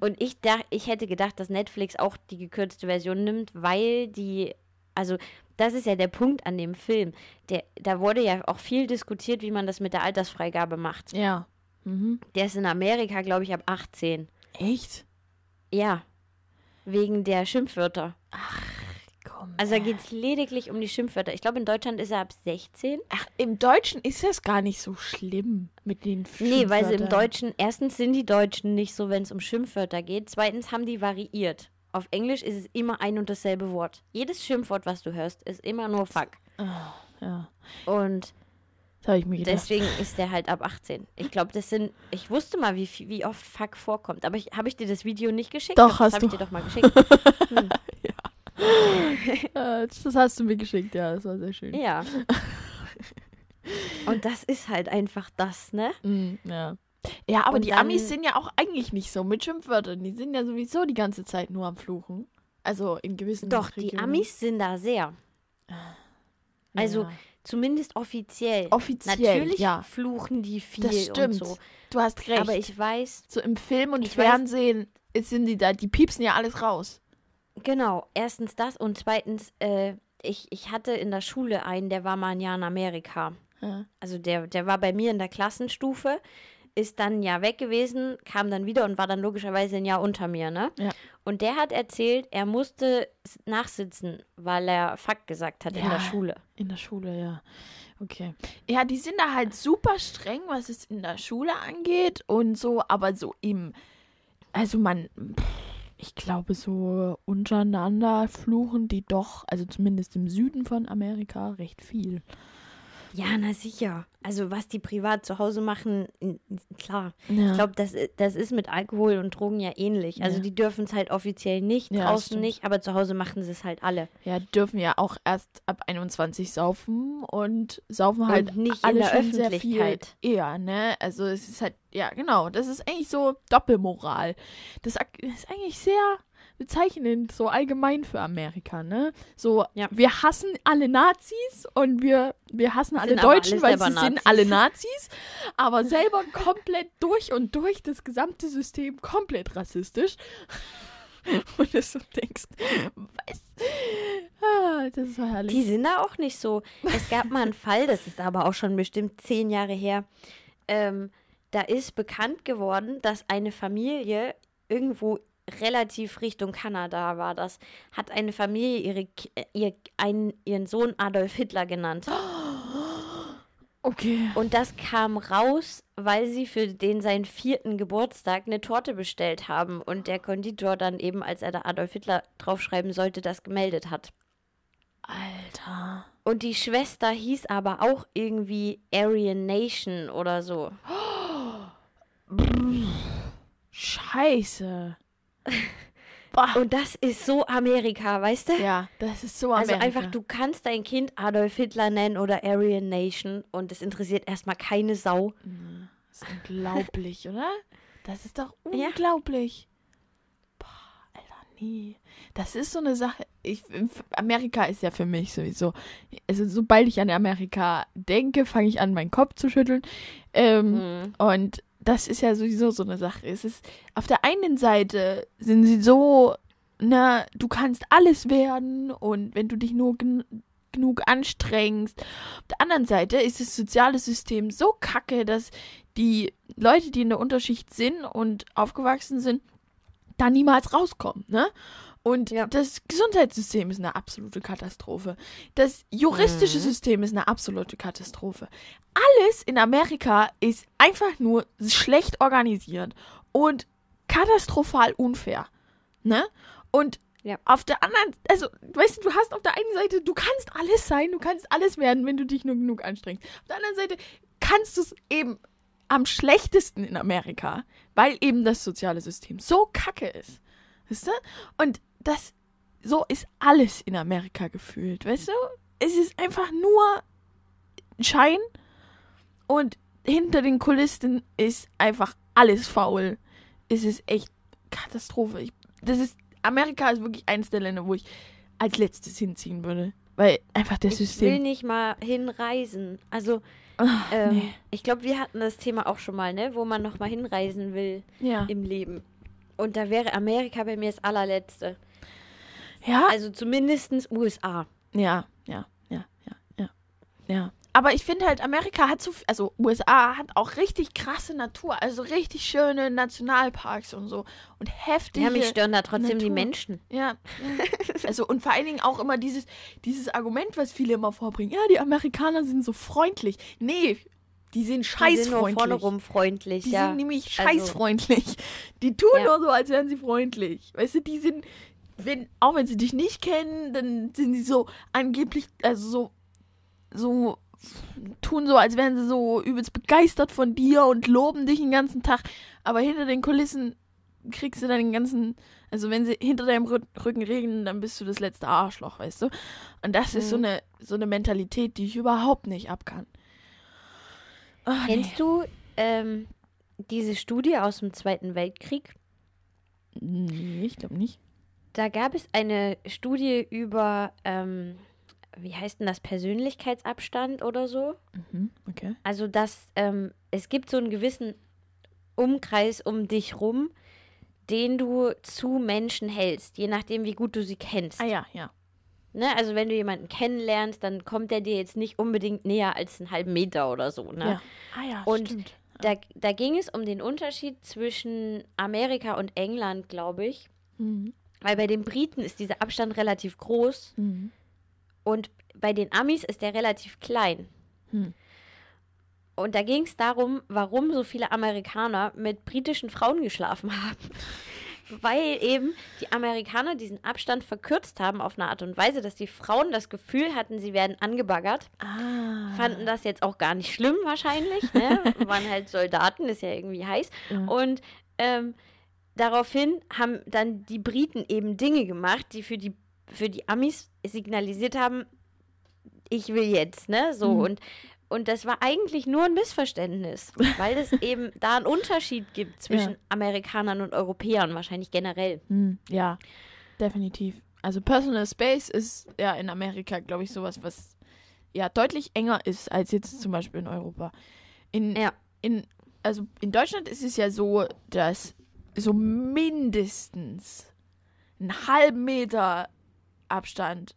Und ich, dach, ich hätte gedacht, dass Netflix auch die gekürzte Version nimmt, weil die, also das ist ja der Punkt an dem Film. Der, da wurde ja auch viel diskutiert, wie man das mit der Altersfreigabe macht. Ja. Mhm. Der ist in Amerika, glaube ich, ab 18. Echt? Ja. Wegen der Schimpfwörter. Komm. Also da geht es lediglich um die Schimpfwörter. Ich glaube, in Deutschland ist er ab 16. Ach, im Deutschen ist das gar nicht so schlimm mit den Nee, weil sie im Schimpfwörtern. Deutschen, erstens sind die Deutschen nicht so, wenn es um Schimpfwörter geht. Zweitens haben die variiert. Auf Englisch ist es immer ein und dasselbe Wort. Jedes Schimpfwort, was du hörst, ist immer nur fuck. Ah, ja, Und das habe ich mir gedacht. deswegen ist der halt ab 18. Ich glaube, das sind, ich wusste mal, wie, wie oft fuck vorkommt. Aber ich, habe ich dir das Video nicht geschickt? Doch, das hast habe ich du. dir doch mal geschickt. Hm. Äh, das hast du mir geschickt, ja, das war sehr schön. Ja. Und das ist halt einfach das, ne? Mm, ja. Ja, aber Und die dann- Amis sind ja auch eigentlich nicht so mit Schimpfwörtern. Die sind ja sowieso die ganze Zeit nur am Fluchen. Also in gewissen Doch, die Regionen. Amis sind da sehr. Also ja. Zumindest offiziell. Offiziell, Natürlich ja. fluchen die viel Das stimmt. und so. Du hast recht. Aber ich weiß, so im Film und ich weiß- Fernsehen sind die da, die piepsen ja alles raus. genau, erstens das und zweitens, äh, ich, ich hatte in der Schule einen, der war mal ein Jahr in Amerika. Ja. Also der, der war bei mir in der Klassenstufe, ist dann ein Jahr weg gewesen, kam dann wieder und war dann logischerweise ein Jahr unter mir, ne? Ja. Und der hat erzählt, er musste nachsitzen, weil er Fuck gesagt hat in Ja. der Schule. In der Schule, ja. Okay. Ja, die sind da halt super streng, was es in der Schule angeht und so, aber so im, also man, pff, ich glaube, so untereinander fluchen die doch, also zumindest im Süden von Amerika, recht viel. Ja, na sicher. Also was die privat zu Hause machen, klar. Ja. Ich glaube, das, das ist mit Alkohol und Drogen ja ähnlich. Also Ja. die dürfen es halt offiziell nicht, Ja, draußen nicht, aber zu Hause machen sie es halt alle. Ja, dürfen ja auch erst ab 21 saufen und saufen halt nicht in alle der sehr viel Öffentlichkeit. eher, ne? Also es ist halt, ja genau, das ist eigentlich so Doppelmoral. Das ist eigentlich sehr bezeichnend, so allgemein für Amerika, ne? So, Ja. wir hassen alle Nazis und wir, wir hassen alle Sind Deutschen, weil sie sind Nazis. alle Nazis, aber selber komplett durch und durch das gesamte System komplett rassistisch. Und du so denkst, was? Ah, das ist herrlich. Die sind da auch nicht so. Es gab mal einen Fall, das ist aber auch schon bestimmt zehn Jahre her. Ähm, da ist bekannt geworden, dass eine Familie irgendwo relativ Richtung Kanada war das, hat eine Familie ihre, äh, ihr, einen, ihren Sohn Adolf Hitler genannt. Okay. Und das kam raus, weil sie für den seinen vierten Geburtstag eine Torte bestellt haben und der Konditor dann eben, als er da Adolf Hitler draufschreiben sollte, das gemeldet hat. Alter. Und die Schwester hieß aber auch irgendwie Aryan Nation oder so. Scheiße. Boah. Und das ist so Amerika, weißt du? ja, das ist so also Amerika. einfach, du kannst dein Kind Adolf Hitler nennen oder Aryan Nation und es interessiert erstmal keine Sau. Das ist unglaublich, oder? Das ist doch Ja. unglaublich. Boah, Alter, nee. Das ist so eine Sache. Ich, Amerika ist ja für mich sowieso. Also, sobald ich an Amerika denke, fange ich an, meinen Kopf zu schütteln. Ähm, Mhm. Und das ist ja sowieso so eine Sache. Es ist, auf der einen Seite sind sie so, na, du kannst alles werden und wenn du dich nur gen genug anstrengst. Auf der anderen Seite ist das soziale System so kacke, dass die Leute, die in der Unterschicht sind und aufgewachsen sind, da niemals rauskommen, ne? Und Ja. das Gesundheitssystem ist eine absolute Katastrophe. Das juristische Mhm. System ist eine absolute Katastrophe. Alles in Amerika ist einfach nur schlecht organisiert und katastrophal unfair. Ne? Und Ja. auf der anderen, also, weißt du, du hast auf der einen Seite, du kannst alles sein, du kannst alles werden, wenn du dich nur genug anstrengst. Auf der anderen Seite kannst du es eben am schlechtesten in Amerika, weil eben das soziale System so kacke ist. Weißt du? Und das, so ist alles in Amerika gefühlt, weißt du? Es ist einfach nur Schein und hinter den Kulissen ist einfach alles faul. Es ist echt Katastrophe. Ich, das ist, Amerika ist wirklich eines der Länder, wo ich als letztes hinziehen würde. Weil einfach das Ich will System. nicht mal hinreisen. Also, Ach, ähm, nee. ich glaube, wir hatten das Thema auch schon mal, ne? Wo man noch mal hinreisen will Ja. im Leben. Und da wäre Amerika bei mir das allerletzte. Ja, Also zumindestens USA. Ja, ja, ja, ja, ja. Ja. Aber ich finde halt, Amerika hat so, also USA hat auch richtig krasse Natur, also richtig schöne Nationalparks und so. Und heftige. Ja, mich stören da trotzdem die Natur. Menschen. Ja, ja. Also und vor allen Dingen auch immer dieses, dieses Argument, was viele immer vorbringen. Ja, die Amerikaner sind so freundlich. Nee, die sind Die sind nur scheißfreundlich. vorne rum freundlich, Die ja. sind nämlich Also- scheißfreundlich. Die tun Ja. nur so, als wären sie freundlich. Weißt du, die sind, wenn, auch wenn sie dich nicht kennen, dann sind sie so angeblich, also so, so, tun so, als wären sie so übelst begeistert von dir und loben dich den ganzen Tag. Aber hinter den Kulissen kriegst du dann den ganzen, also wenn sie hinter deinem Rü- Rücken reden, dann bist du das letzte Arschloch, weißt du? Und das ist so Mhm. eine, so eine Mentalität, die ich überhaupt nicht abkann. Oh, nee. Kennst du ähm, diese Studie aus dem Zweiten Weltkrieg? Nee, ich glaube nicht. Da gab es eine Studie über, ähm, wie heißt denn das, Persönlichkeitsabstand oder so? Mhm, okay. Also, dass ähm, es gibt so einen gewissen Umkreis um dich rum, den du zu Menschen hältst, je nachdem, wie gut du sie kennst. Ah ja, ja. Ne? Also, wenn du jemanden kennenlernst, dann kommt der dir jetzt nicht unbedingt näher als einen halben Meter oder so. Ne? ja. Ah ja, Und stimmt. Da, da ging es um den Unterschied zwischen Amerika und England, glaube ich. Mhm. Weil bei den Briten ist dieser Abstand relativ groß Mhm. und bei den Amis ist der relativ klein. Hm. Und da ging es darum, warum so viele Amerikaner mit britischen Frauen geschlafen haben. Weil eben die Amerikaner diesen Abstand verkürzt haben auf eine Art und Weise, dass die Frauen das Gefühl hatten, sie werden angebaggert. Ah. Fanden das jetzt auch gar nicht schlimm wahrscheinlich. Ne? Waren halt Soldaten, ist ja irgendwie heiß. Ja. Und ähm, daraufhin haben dann die Briten eben Dinge gemacht, die für die, für die Amis signalisiert haben, ich will jetzt, ne? So Mhm. und und das war eigentlich nur ein Missverständnis, weil es eben da einen Unterschied gibt zwischen Ja. Amerikanern und Europäern, wahrscheinlich generell. Hm, ja, definitiv. Also Personal Space ist ja in Amerika, glaube ich, sowas, was ja deutlich enger ist als jetzt zum Beispiel in Europa. In, Ja. in, also in Deutschland ist es ja so, dass so mindestens einen halben Meter Abstand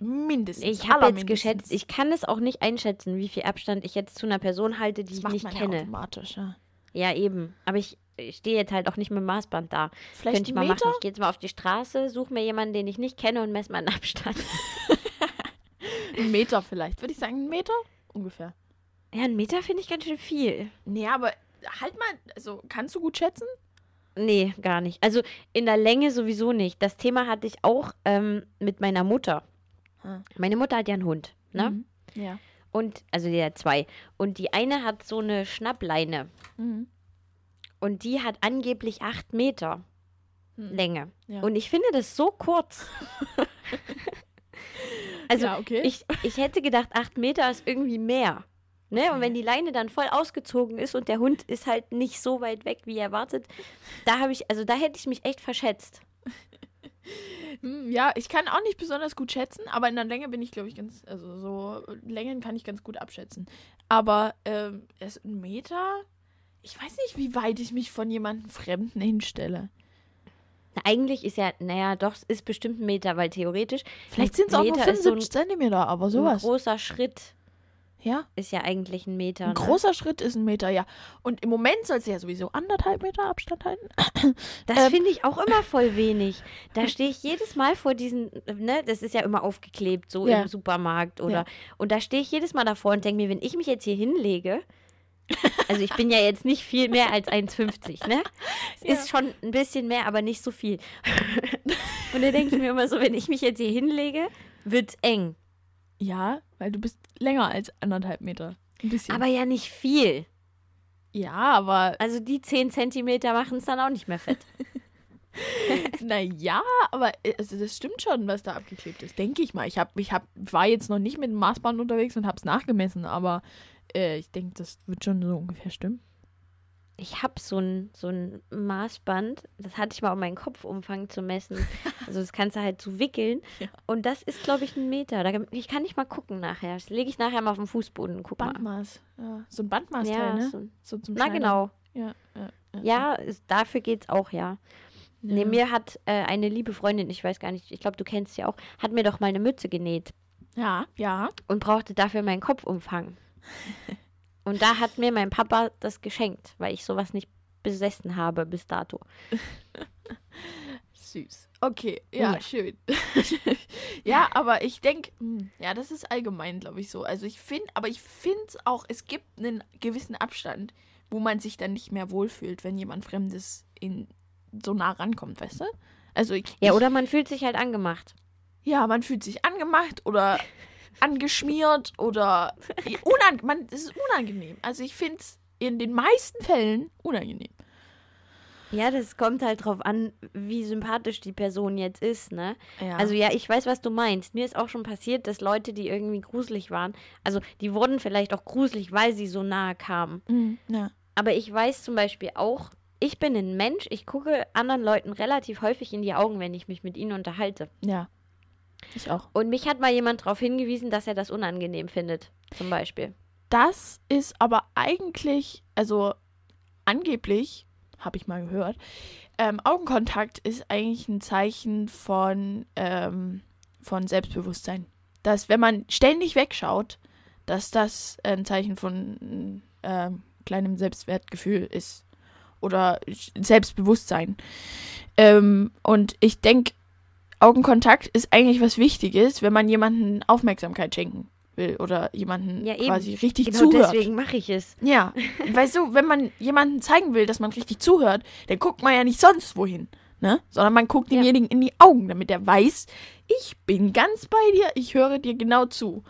mindestens. Ich habe jetzt geschätzt, ich kann es auch nicht einschätzen, wie viel Abstand ich jetzt zu einer Person halte, die das ich macht nicht man kenne. Ja, automatisch, ja. Ja, eben. Aber ich, ich stehe jetzt halt auch nicht mit dem Maßband da. Vielleicht Könnte ich mal Meter? machen. Ich gehe jetzt mal auf die Straße, suche mir jemanden, den ich nicht kenne und messe meinen Abstand. Einen Meter vielleicht. Würde ich sagen, einen Meter? Ungefähr. Ja, einen Meter finde ich ganz schön viel. Nee, aber halt mal, also kannst du gut schätzen? Nee, gar nicht. Also in der Länge sowieso nicht. Das Thema hatte ich auch ähm, mit meiner Mutter. Ah. Meine Mutter hat ja einen Hund, ne? Mhm. Ja. Und, also die hat zwei. Und die eine hat so eine Schnappleine. Mhm. Und die hat angeblich acht Meter Hm. Länge. Ja. Und ich finde das so kurz. also ja, okay. ich, ich hätte gedacht, acht Meter ist irgendwie mehr. Ne? Und wenn die Leine dann voll ausgezogen ist und der Hund ist halt nicht so weit weg, wie erwartet, da habe ich, also da hätte ich mich echt verschätzt. Hm, ja, ich kann auch nicht besonders gut schätzen, aber in der Länge bin ich, glaube ich, ganz, also so Längen kann ich ganz gut abschätzen. Aber ähm, es ein Meter, ich weiß nicht, wie weit ich mich von jemandem Fremden hinstelle. Na, Eigentlich ist ja, naja, doch, es ist bestimmt ein Meter, weil theoretisch Vielleicht sind es auch nur Meter ist so ein- 75 Zentimeter, aber ein sowas. großer Schritt. Ja. ist ja eigentlich ein Meter. Ein ne? großer Schritt ist ein Meter, ja. Und im Moment soll es ja sowieso anderthalb Meter Abstand halten. Das Ähm. finde ich auch immer voll wenig. Da stehe ich jedes Mal vor diesen, ne, das ist ja immer aufgeklebt, so Ja. im Supermarkt oder. Ja. Und da stehe ich jedes Mal davor und denke mir, wenn ich mich jetzt hier hinlege, also ich bin ja jetzt nicht viel mehr als 1,50, ne? Es Ja. ist schon ein bisschen mehr, aber nicht so viel. und da denke ich mir immer so, wenn ich mich jetzt hier hinlege, wird's eng. Ja, weil du bist länger als anderthalb Meter. Ein bisschen. Aber ja nicht viel. ja, aber Also die 10 Zentimeter machen es dann auch nicht mehr fett. naja, aber äh, also das stimmt schon, was da abgeklebt ist, denke ich mal. Ich, hab, ich hab, war jetzt noch nicht mit dem Maßband unterwegs und habe es nachgemessen, aber äh, ich denke, das wird schon so ungefähr stimmen. Ich habe so ein, so ein Maßband, das hatte ich mal, um meinen Kopfumfang zu messen. Also das kannst du halt so wickeln. Ja. Und das ist, glaube ich, ein Meter. Da, ich kann nicht mal gucken nachher. Das lege ich nachher mal auf den Fußboden und guck mal. Bandmaß. Ja, so ein Bandmaßteil, Ja, ne? so, So zum na genau. Ja, ja, ja. Ja, ist, dafür geht's auch, ja. ja. Nee, mir hat äh, eine liebe Freundin, ich weiß gar nicht, ich glaube, du kennst sie auch, hat mir doch mal eine Mütze genäht Ja, ja. und brauchte dafür meinen Kopfumfang. und da hat mir mein Papa das geschenkt, weil ich sowas nicht besessen habe bis dato. Süß. Okay, ja, Ja. schön. ja, aber ich denke, ja, das ist allgemein, glaube ich, so. Also ich finde, aber ich finde es auch, es gibt einen gewissen Abstand, wo man sich dann nicht mehr wohlfühlt, wenn jemand Fremdes in so nah rankommt, weißt du? Also ich, Ja, oder man fühlt sich halt angemacht. ja, man fühlt sich angemacht oder angeschmiert oder unang man, es ist unangenehm. Also ich finde es in den meisten Fällen unangenehm. Ja, das kommt halt drauf an, wie sympathisch die Person jetzt ist, ne? Ja. Also ja, ich weiß, was du meinst. Mir ist auch schon passiert, dass Leute, die irgendwie gruselig waren, also die wurden vielleicht auch gruselig, weil sie so nahe kamen. Mhm, ja. Aber ich weiß zum Beispiel auch, ich bin ein Mensch, ich gucke anderen Leuten relativ häufig in die Augen, wenn ich mich mit ihnen unterhalte. Ja. Ich auch. Und mich hat mal jemand darauf hingewiesen, dass er das unangenehm findet, zum Beispiel. Das ist aber eigentlich, also angeblich, habe ich mal gehört, ähm, Augenkontakt ist eigentlich ein Zeichen von, ähm, von Selbstbewusstsein. Dass wenn man ständig wegschaut, dass das ein Zeichen von ähm, kleinem Selbstwertgefühl ist. Oder Selbstbewusstsein. Ähm, und ich denke, Augenkontakt ist eigentlich was Wichtiges, wenn man jemanden Aufmerksamkeit schenken will oder jemanden Ja, quasi richtig Genau zuhört. deswegen mache ich es. Ja, weißt du, wenn man jemanden zeigen will, dass man richtig zuhört, dann guckt man ja nicht sonst wohin, ne? Sondern man guckt Ja. demjenigen in die Augen, damit er weiß, ich bin ganz bei dir, ich höre dir genau zu.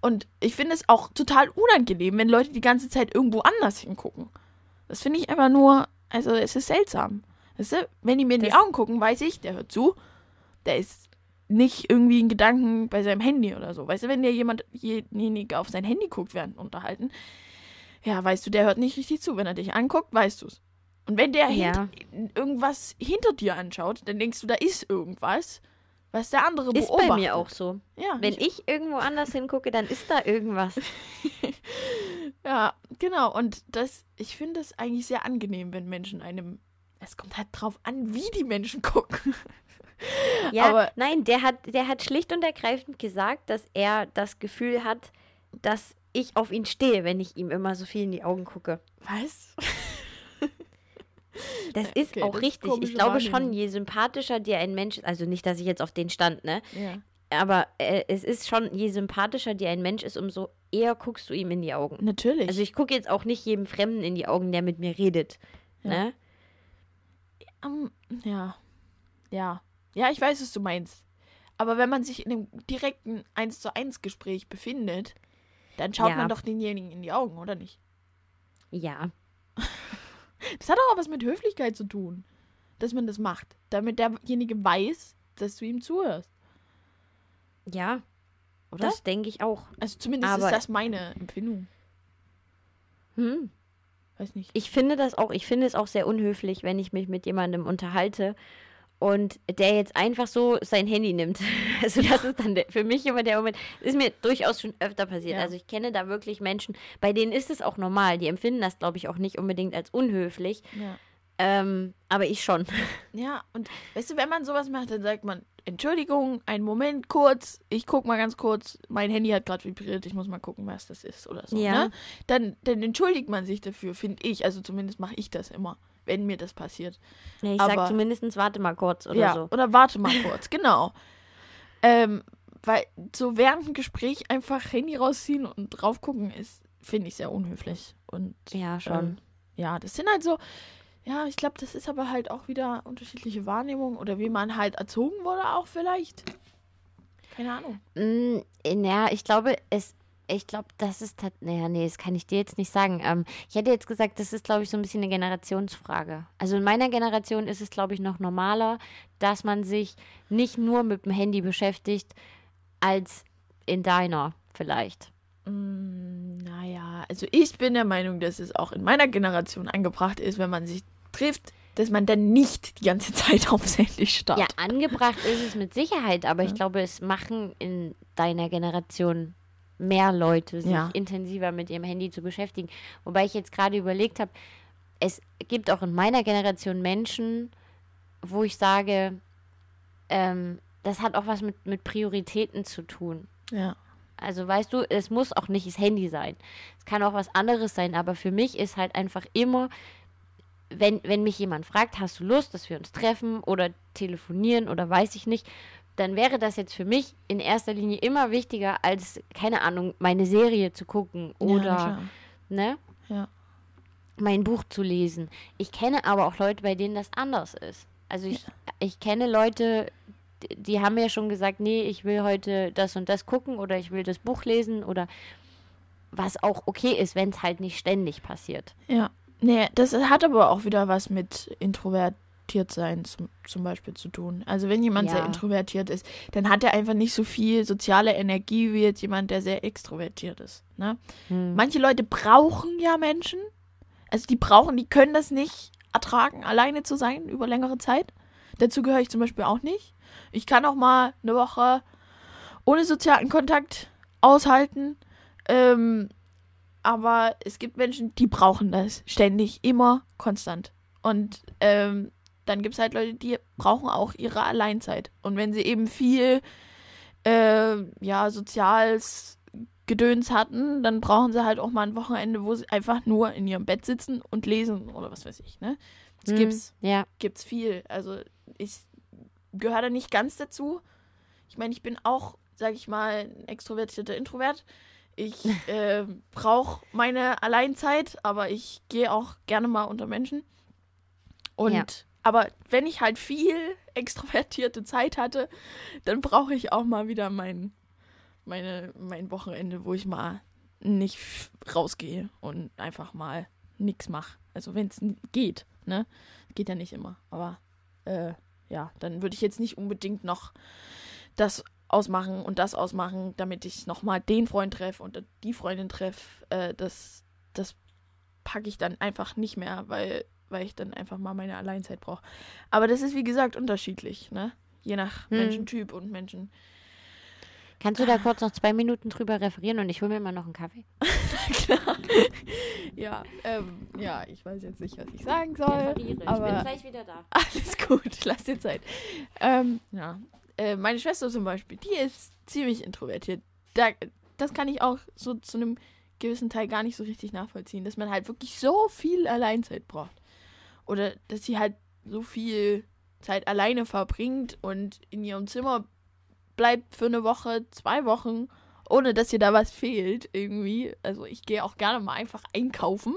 Und ich finde es auch total unangenehm, wenn Leute die ganze Zeit irgendwo anders hingucken. Das finde ich einfach nur, also es ist seltsam. Weißt du, wenn die mir in die Das- Augen gucken, weiß ich, der hört zu, der ist nicht irgendwie in Gedanken bei seinem Handy oder so. Weißt du, wenn dir jemand, jenige auf sein Handy guckt während unterhalten, ja, weißt du, der hört nicht richtig zu. Wenn er dich anguckt, weißt du es. Und wenn der Ja. hint- irgendwas hinter dir anschaut, dann denkst du, da ist irgendwas, was der andere Ist beobachtet. bei mir auch so. Ja, Wenn ich, ich irgendwo anders hingucke, dann ist da irgendwas. ja, genau. Und das, ich finde es eigentlich sehr angenehm, wenn Menschen einem. Es kommt halt drauf an, wie die Menschen gucken. Ja, Aber- nein, der hat, der hat schlicht und ergreifend gesagt, dass er das Gefühl hat, dass ich auf ihn stehe, wenn ich ihm immer so viel in die Augen gucke. Was? Das Okay, ist auch das ist richtig. komische Ich glaube schon, je sympathischer dir ein Mensch ist, also nicht, dass ich jetzt auf den stand, ne? Ja. Aber äh, es ist schon, je sympathischer dir ein Mensch ist, umso eher guckst du ihm in die Augen. Natürlich. Also ich gucke jetzt auch nicht jedem Fremden in die Augen, der mit mir redet. Ja. Ne? Ähm, ja. Ja. Ja, ich weiß, was du meinst. Aber wenn man sich in einem direkten 1 zu 1 Gespräch befindet, dann schaut Ja. man doch denjenigen in die Augen, oder nicht? Ja. Das hat auch was mit Höflichkeit zu tun, dass man das macht, damit derjenige weiß, dass du ihm zuhörst, Ja, oder? das denke ich auch. also zumindest aber- ist das meine Empfindung. Hm. Weiß nicht. Ich finde das auch, ich finde es auch sehr unhöflich, wenn ich mich mit jemandem unterhalte und der jetzt einfach so sein Handy nimmt. Also das ist dann der, für mich immer der Moment, ist mir durchaus schon öfter passiert. Ja. Also ich kenne da wirklich Menschen, bei denen ist es auch normal. Die empfinden das, glaube ich, auch nicht unbedingt als unhöflich. Ja. Ähm, aber ich schon. Ja, und weißt du, wenn man sowas macht, dann sagt man, Entschuldigung, einen Moment kurz, ich guck mal ganz kurz, mein Handy hat gerade vibriert, ich muss mal gucken, was das ist oder so. Ja. Ne? Dann, dann entschuldigt man sich dafür, finde ich. Also zumindest mache ich das immer, wenn mir das passiert. Nee, ich Aber- sag zumindest, warte mal kurz oder ja, so. oder warte mal kurz, genau. Ähm, weil so während dem Gespräch einfach Handy rausziehen und drauf gucken ist, finde ich sehr unhöflich. Und Ja, schon. ähm, ja, das sind halt so, ja, ich glaube, das ist aber halt auch wieder unterschiedliche Wahrnehmung oder wie man halt erzogen wurde auch vielleicht. Keine Ahnung. Mm, ja, ich glaube, es. Ich glaube, das ist. Naja, nee, das kann ich dir jetzt nicht sagen. Ähm, ich hätte jetzt gesagt, das ist, glaube ich, so ein bisschen eine Generationsfrage. Also in meiner Generation ist es, glaube ich, noch normaler, dass man sich nicht nur mit dem Handy beschäftigt, als in deiner vielleicht. Mm, naja, also ich bin der Meinung, dass es auch in meiner Generation angebracht ist, wenn man sich trifft, dass man dann nicht die ganze Zeit aufs Handy starrt. Ja, angebracht ist es mit Sicherheit, aber ich Ja. glaube, es machen in deiner Generation mehr Leute, sich Ja. intensiver mit ihrem Handy zu beschäftigen. Wobei ich jetzt gerade überlegt habe, es gibt auch in meiner Generation Menschen, wo ich sage, ähm, das hat auch was mit, mit Prioritäten zu tun. ja. Also weißt du, es muss auch nicht das Handy sein. Es kann auch was anderes sein, aber für mich ist halt einfach immer, wenn, wenn mich jemand fragt, hast du Lust, dass wir uns treffen oder telefonieren oder weiß ich nicht, dann wäre das jetzt für mich in erster Linie immer wichtiger, als, keine Ahnung, meine Serie zu gucken ja, oder, klar. ne, Ja. mein Buch zu lesen. Ich kenne aber auch Leute, bei denen das anders ist. Also ich, ich kenne Leute, die, die haben mir schon gesagt, nee, ich will heute das und das gucken oder ich will das Buch lesen oder was auch okay ist, wenn es halt nicht ständig passiert. Ja. Nee, das hat aber auch wieder was mit introvertiert sein zum, zum Beispiel zu tun. Also wenn jemand sehr Ja. introvertiert ist, dann hat er einfach nicht so viel soziale Energie wie jetzt jemand, der sehr extrovertiert ist. Ne? Hm. Manche Leute brauchen ja Menschen. Also die brauchen, die können das nicht ertragen, alleine zu sein über längere Zeit. Dazu gehöre ich zum Beispiel auch nicht. Ich kann auch mal eine Woche ohne sozialen Kontakt aushalten. Ähm, aber es gibt Menschen, die brauchen das ständig, immer, konstant. Und ähm, dann gibt es halt Leute, die brauchen auch ihre Alleinzeit. Und wenn sie eben viel äh, ja, soziales Gedöns hatten, dann brauchen sie halt auch mal ein Wochenende, wo sie einfach nur in ihrem Bett sitzen und lesen oder was weiß ich, ne? Das Hm, gibt's, Ja, gibt's viel. Also ich gehöre da nicht ganz dazu. Ich meine, ich bin auch, sag ich mal, ein extrovertierter Introvert. Ich äh, brauche meine Alleinzeit, aber ich gehe auch gerne mal unter Menschen. Und Ja. Aber wenn ich halt viel extrovertierte Zeit hatte, dann brauche ich auch mal wieder mein, meine, mein Wochenende, wo ich mal nicht rausgehe und einfach mal nichts mache. Also wenn es geht, ne? Geht ja nicht immer. Aber äh, ja, dann würde ich jetzt nicht unbedingt noch das ausmachen und das ausmachen, damit ich nochmal den Freund treffe und die Freundin treffe. Äh, das das packe ich dann einfach nicht mehr, weil, weil ich dann einfach mal meine Alleinzeit brauche. Aber das ist wie gesagt unterschiedlich, ne? Je nach Hm. Menschentyp und Menschen. kannst du da kurz noch zwei Minuten drüber referieren und ich hole mir mal noch einen Kaffee? Klar. ja, ähm, ja, ich weiß jetzt nicht, was ich sagen soll. Referiere, aber gleich wieder da. Alles gut, lass dir Zeit. Ähm, ja. Äh, meine Schwester zum Beispiel, die ist ziemlich introvertiert. Da, das kann ich auch so zu einem gewissen Teil gar nicht so richtig nachvollziehen, dass man halt wirklich so viel Alleinzeit braucht. Oder dass sie halt so viel Zeit alleine verbringt und in ihrem Zimmer bleibt für eine Woche, zwei Wochen, ohne dass ihr da was fehlt irgendwie. Also ich gehe auch gerne mal einfach einkaufen.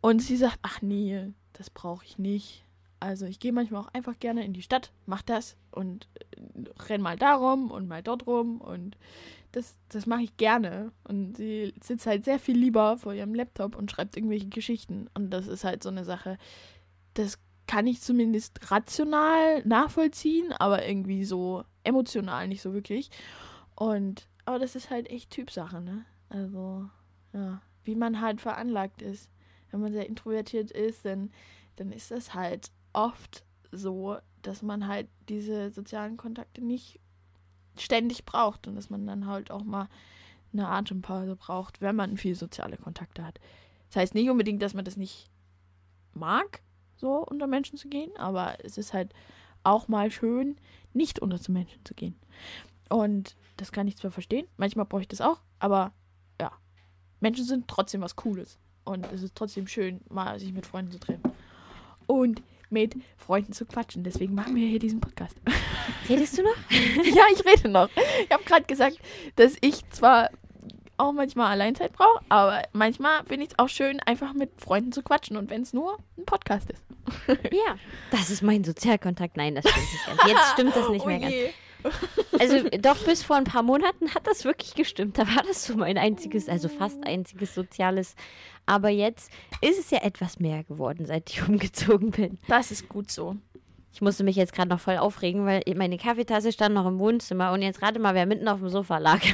Und sie sagt, ach nee, das brauche ich nicht. Also ich gehe manchmal auch einfach gerne in die Stadt, mach das und renn mal darum und mal dort rum und das, das mache ich gerne. Und sie sitzt halt sehr viel lieber vor ihrem Laptop und schreibt irgendwelche Geschichten. Und das ist halt so eine Sache, das kann ich zumindest rational nachvollziehen, aber irgendwie so emotional nicht so wirklich. Und, aber das ist halt echt Typsache, ne? Also, ja, wie man halt veranlagt ist. Wenn man sehr introvertiert ist, dann, dann ist das halt oft so, dass man halt diese sozialen Kontakte nicht ständig braucht und dass man dann halt auch mal eine Atempause braucht, wenn man viel soziale Kontakte hat. Das heißt nicht unbedingt, dass man das nicht mag, so unter Menschen zu gehen, aber es ist halt auch mal schön, nicht unter zu Menschen zu gehen. Und das kann ich zwar verstehen, manchmal brauche ich das auch, aber ja, Menschen sind trotzdem was Cooles. Und es ist trotzdem schön, mal sich mit Freunden zu treffen. Und mit Freunden zu quatschen. Deswegen machen wir hier diesen Podcast. Redest du noch? ja, ich rede noch. Ich habe gerade gesagt, dass ich zwar auch manchmal Alleinzeit brauche, aber manchmal finde ich es auch schön, einfach mit Freunden zu quatschen und wenn es nur ein Podcast ist. ja, das ist mein Sozialkontakt. Nein, das stimmt nicht ganz. Jetzt stimmt das nicht mehr oh ganz. je. Also doch bis vor ein paar Monaten hat das wirklich gestimmt. Da war das so mein einziges, also fast einziges soziales. Aber jetzt ist es ja etwas mehr geworden, seit ich umgezogen bin. Das ist gut so. Ich musste mich jetzt gerade noch voll aufregen, weil meine Kaffeetasse stand noch im Wohnzimmer und jetzt rate mal, wer mitten auf dem Sofa lag.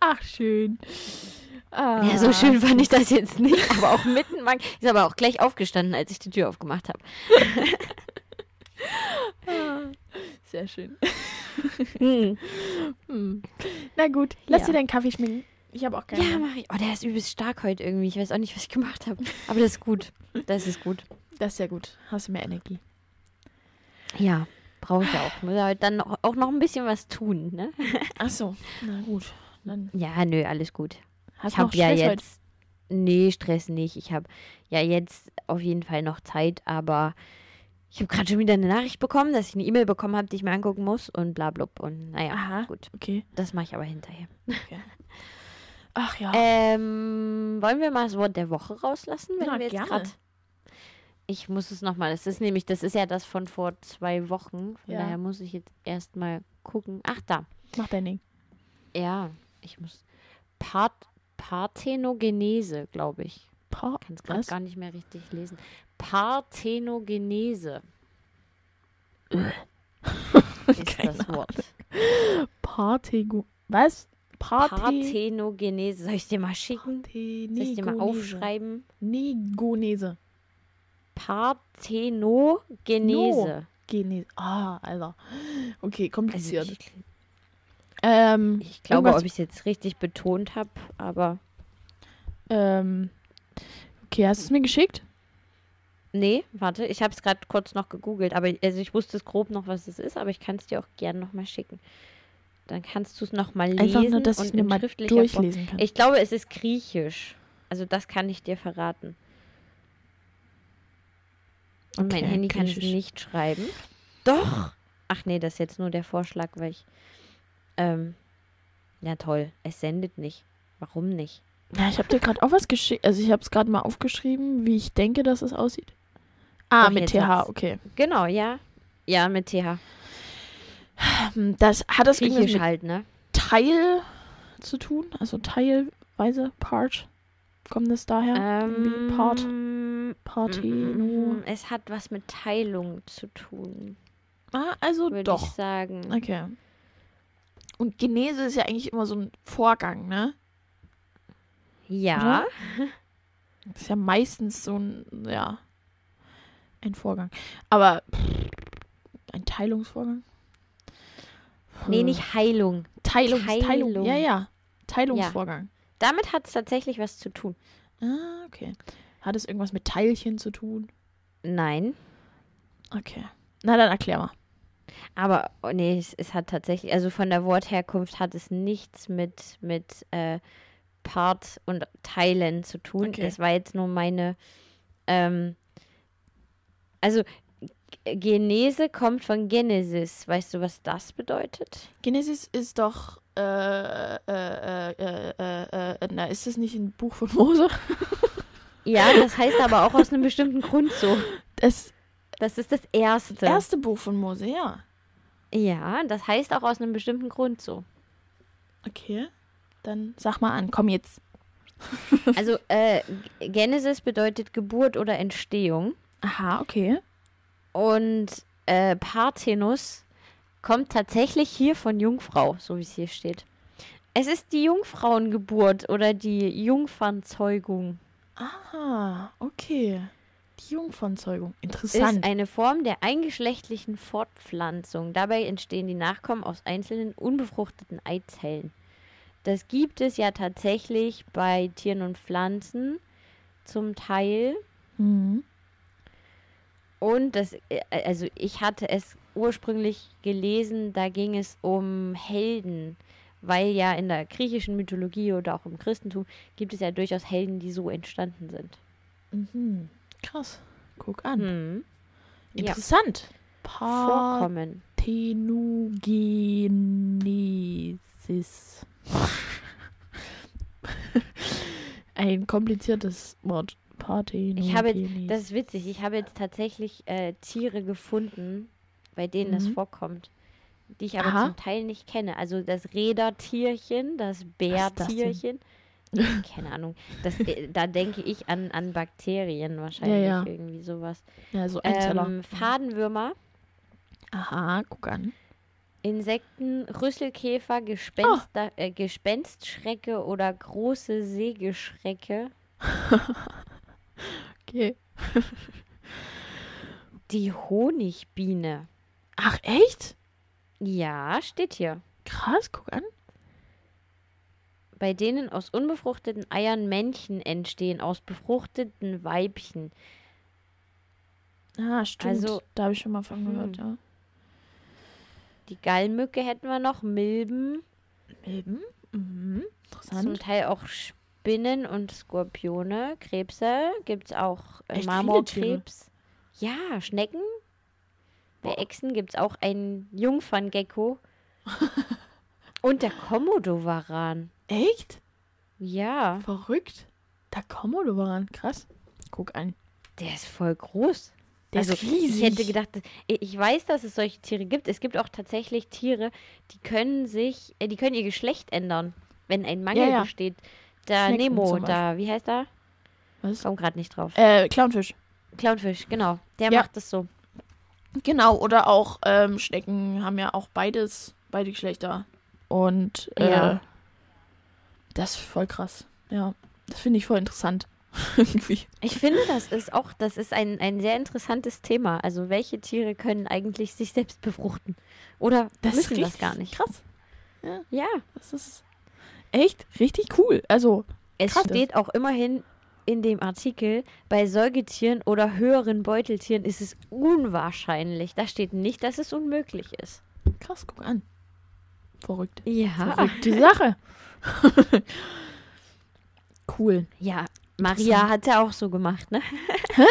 Ach, schön. Ah, Ja, so schön fand ich das jetzt nicht, aber auch mitten mag. Ist aber auch gleich aufgestanden, als ich die Tür aufgemacht habe. Sehr schön. Hm. Hm. Na gut, lass Ja. dir deinen Kaffee schminken. Ich habe auch gerne. Ja, mach ich. Oh, der ist übelst stark heute irgendwie. Ich weiß auch nicht, was ich gemacht habe. Aber das ist gut. Das ist gut. Das ist sehr gut. Hast du mehr Energie. Ja, brauche ich auch. Muss heute dann auch noch ein bisschen was tun, ne? Ach so. Na gut. Dann Ja, nö, alles gut. hast ich habe ja Stress jetzt. Nee, Stress nicht. Ich habe ja jetzt auf jeden Fall noch Zeit, aber ich habe gerade schon wieder eine Nachricht bekommen, dass ich eine E-Mail bekommen habe, die ich mir angucken muss und bla blub. Und naja, Aha. gut. Okay. Das mache ich aber hinterher. Ach ja. Ähm, wollen wir mal das Wort der Woche rauslassen, wenn Na, wir jetzt gerade. Ich muss es nochmal. Das ist nämlich, das ist ja das von vor zwei Wochen. Von Ja. daher muss ich jetzt erstmal gucken. Ach, da. Mach dein Ding. Ja, ich muss. Part, Parthenogenese, glaube ich. Pa Kann es gerade gar nicht mehr richtig lesen. Parthenogenese ist Keine das Wort. Partego. Was? Party. Parthenogenese. Soll ich dir mal schicken? Soll ich dir mal aufschreiben? Negonese. Parthenogenese. Genese. Ah, Alter. Okay, Also kompliziert. ich, ähm, ich glaube, ob ich es jetzt richtig betont habe, aber ähm, okay, hast du es mir geschickt? Nee, warte, ich habe es gerade kurz noch gegoogelt, aber also ich wusste es grob noch, was es ist, aber ich kann es dir auch gerne noch mal schicken. Dann kannst du es noch mal lesen Einfach nur, dass und ich in mal Form. durchlesen kann. Ich glaube, es ist griechisch. Also das kann ich dir verraten. Und mein Okay, Handy kann es griechisch. nicht schreiben. Doch. Ach nee, das ist jetzt nur der Vorschlag, weil ich. Ähm, ja toll, es sendet nicht. Warum nicht? Ja, ich habe dir gerade auch was geschickt. Also ich habe es gerade mal aufgeschrieben, wie ich denke, dass es aussieht. Ah, Doch, mit TH, hat's. okay. Genau, ja. Ja, mit TH. Das hat das Griechisch mit halt, ne? Teil zu tun? Also teilweise, Part? Kommt das daher? Irgendwie Part? Ähm, Parteno. mm, Es hat was mit Teilung zu tun, Ah, also würde ich doch. sagen. Okay. Und Genese ist ja eigentlich immer so ein Vorgang, ne? Ja. Das ist ja meistens so ein, ja, ein Vorgang. Aber pff, ein Teilungsvorgang? Nee, Hm. nicht Heilung. Teilung, Teilung. Teilung. Ja, ja. Teilungsvorgang. Damit hat es tatsächlich was zu tun. Ah, okay. Hat es irgendwas mit Teilchen zu tun? Nein. Okay. Na, dann erklär mal. Aber oh, nee, es, es hat tatsächlich, also von der Wortherkunft hat es nichts mit, mit äh, Part und Teilen zu tun. Okay. Es war jetzt nur meine, ähm, also Genese kommt von Genesis. Weißt du, was das bedeutet? Genesis ist doch, äh, äh, äh, äh, äh, äh, na, ist das nicht ein Buch von Mose? Ja, das heißt aber auch aus einem bestimmten Grund so. Das Das ist das erste. erste Buch von Mose, ja. Ja, das heißt auch aus einem bestimmten Grund so. Okay. Dann sag mal an, komm jetzt. Also äh, Genesis bedeutet Geburt oder Entstehung. Aha, okay. Und äh, Parthenus kommt tatsächlich hier von Jungfrau, so wie es hier steht. Es ist die Jungfrauengeburt oder die Jungfernzeugung. Ah, okay. Die Jungfernzeugung. Ist Interessant. eine Form der eingeschlechtlichen Fortpflanzung. Dabei entstehen die Nachkommen aus einzelnen unbefruchteten Eizellen. Das gibt es ja tatsächlich bei Tieren und Pflanzen, zum Teil. Mhm. Und das, äh, also ich hatte es ursprünglich gelesen, da ging es um Helden, weil ja in der griechischen Mythologie oder auch im Christentum gibt es ja durchaus Helden, die so entstanden sind. Mhm. Krass. Guck an. Hm. Ja. Interessant. Vorkommen. Parthenogenesis. Ein kompliziertes Wort. Parthenogenesis. Ich habe jetzt, das ist witzig, ich habe jetzt tatsächlich äh, Tiere gefunden, bei denen Mhm. vorkommt, die ich aber Aha. zum Teil nicht kenne. Also das Rädertierchen, das das? Bärtierchen. Keine Ahnung. Das, äh, da denke ich an, an Bakterien wahrscheinlich. ja. Irgendwie sowas. ja, so. Ähm, Fadenwürmer, Aha, guck an. Insekten, Rüsselkäfer, Gespenster, äh, Gespenstschrecke oder große Sägeschrecke. Okay. Die Honigbiene. Ach, echt? Ja, steht hier. Krass, guck an. bei denen aus unbefruchteten Eiern Männchen entstehen, aus befruchteten Weibchen. Ah, stimmt. Also- da habe ich schon mal von Hm. gehört, ja. Die Gallmücke hätten wir noch, Milben, Milben? Mhm. zum Interessant. Teil auch Spinnen und Skorpione, Krebse, gibt es auch äh, Echt Marmorkrebs. Ja, Schnecken. Bei Echsen gibt es auch einen Jungferngecko. und der Komodowaran. Echt? Ja, Verrückt. Da Komodo waren. Krass. Guck an. der ist voll groß. Der also ist riesig. ich hätte gedacht, ich ich weiß, dass es solche Tiere gibt. Es gibt auch tatsächlich Tiere, die können sich, äh, die können ihr Geschlecht ändern, wenn ein Mangel Ja, ja. besteht. Der Schnecken Nemo, da, wie heißt er? Was? Komm gerade nicht drauf. Äh, Clownfisch. Clownfisch, genau. Der Ja. macht es so. Genau, oder auch ähm, Schnecken haben ja auch beides, beide Geschlechter. Und äh, Ja. das ist voll krass. Ja, das finde ich voll interessant. Ich finde, das ist auch, das ist ein, ein sehr interessantes Thema. Also welche Tiere können eigentlich sich selbst befruchten? Oder Das müssen das gar nicht? Krass. Ja. Das ist echt richtig cool. Also, Es Krass. steht auch immerhin in dem Artikel, bei Säugetieren oder höheren Beuteltieren ist es unwahrscheinlich. Da steht nicht, dass es unmöglich ist. krass, guck an. Verrückt. Ja. Verrückte Sache. cool. Ja, Maria hat ja auch so gemacht, ne?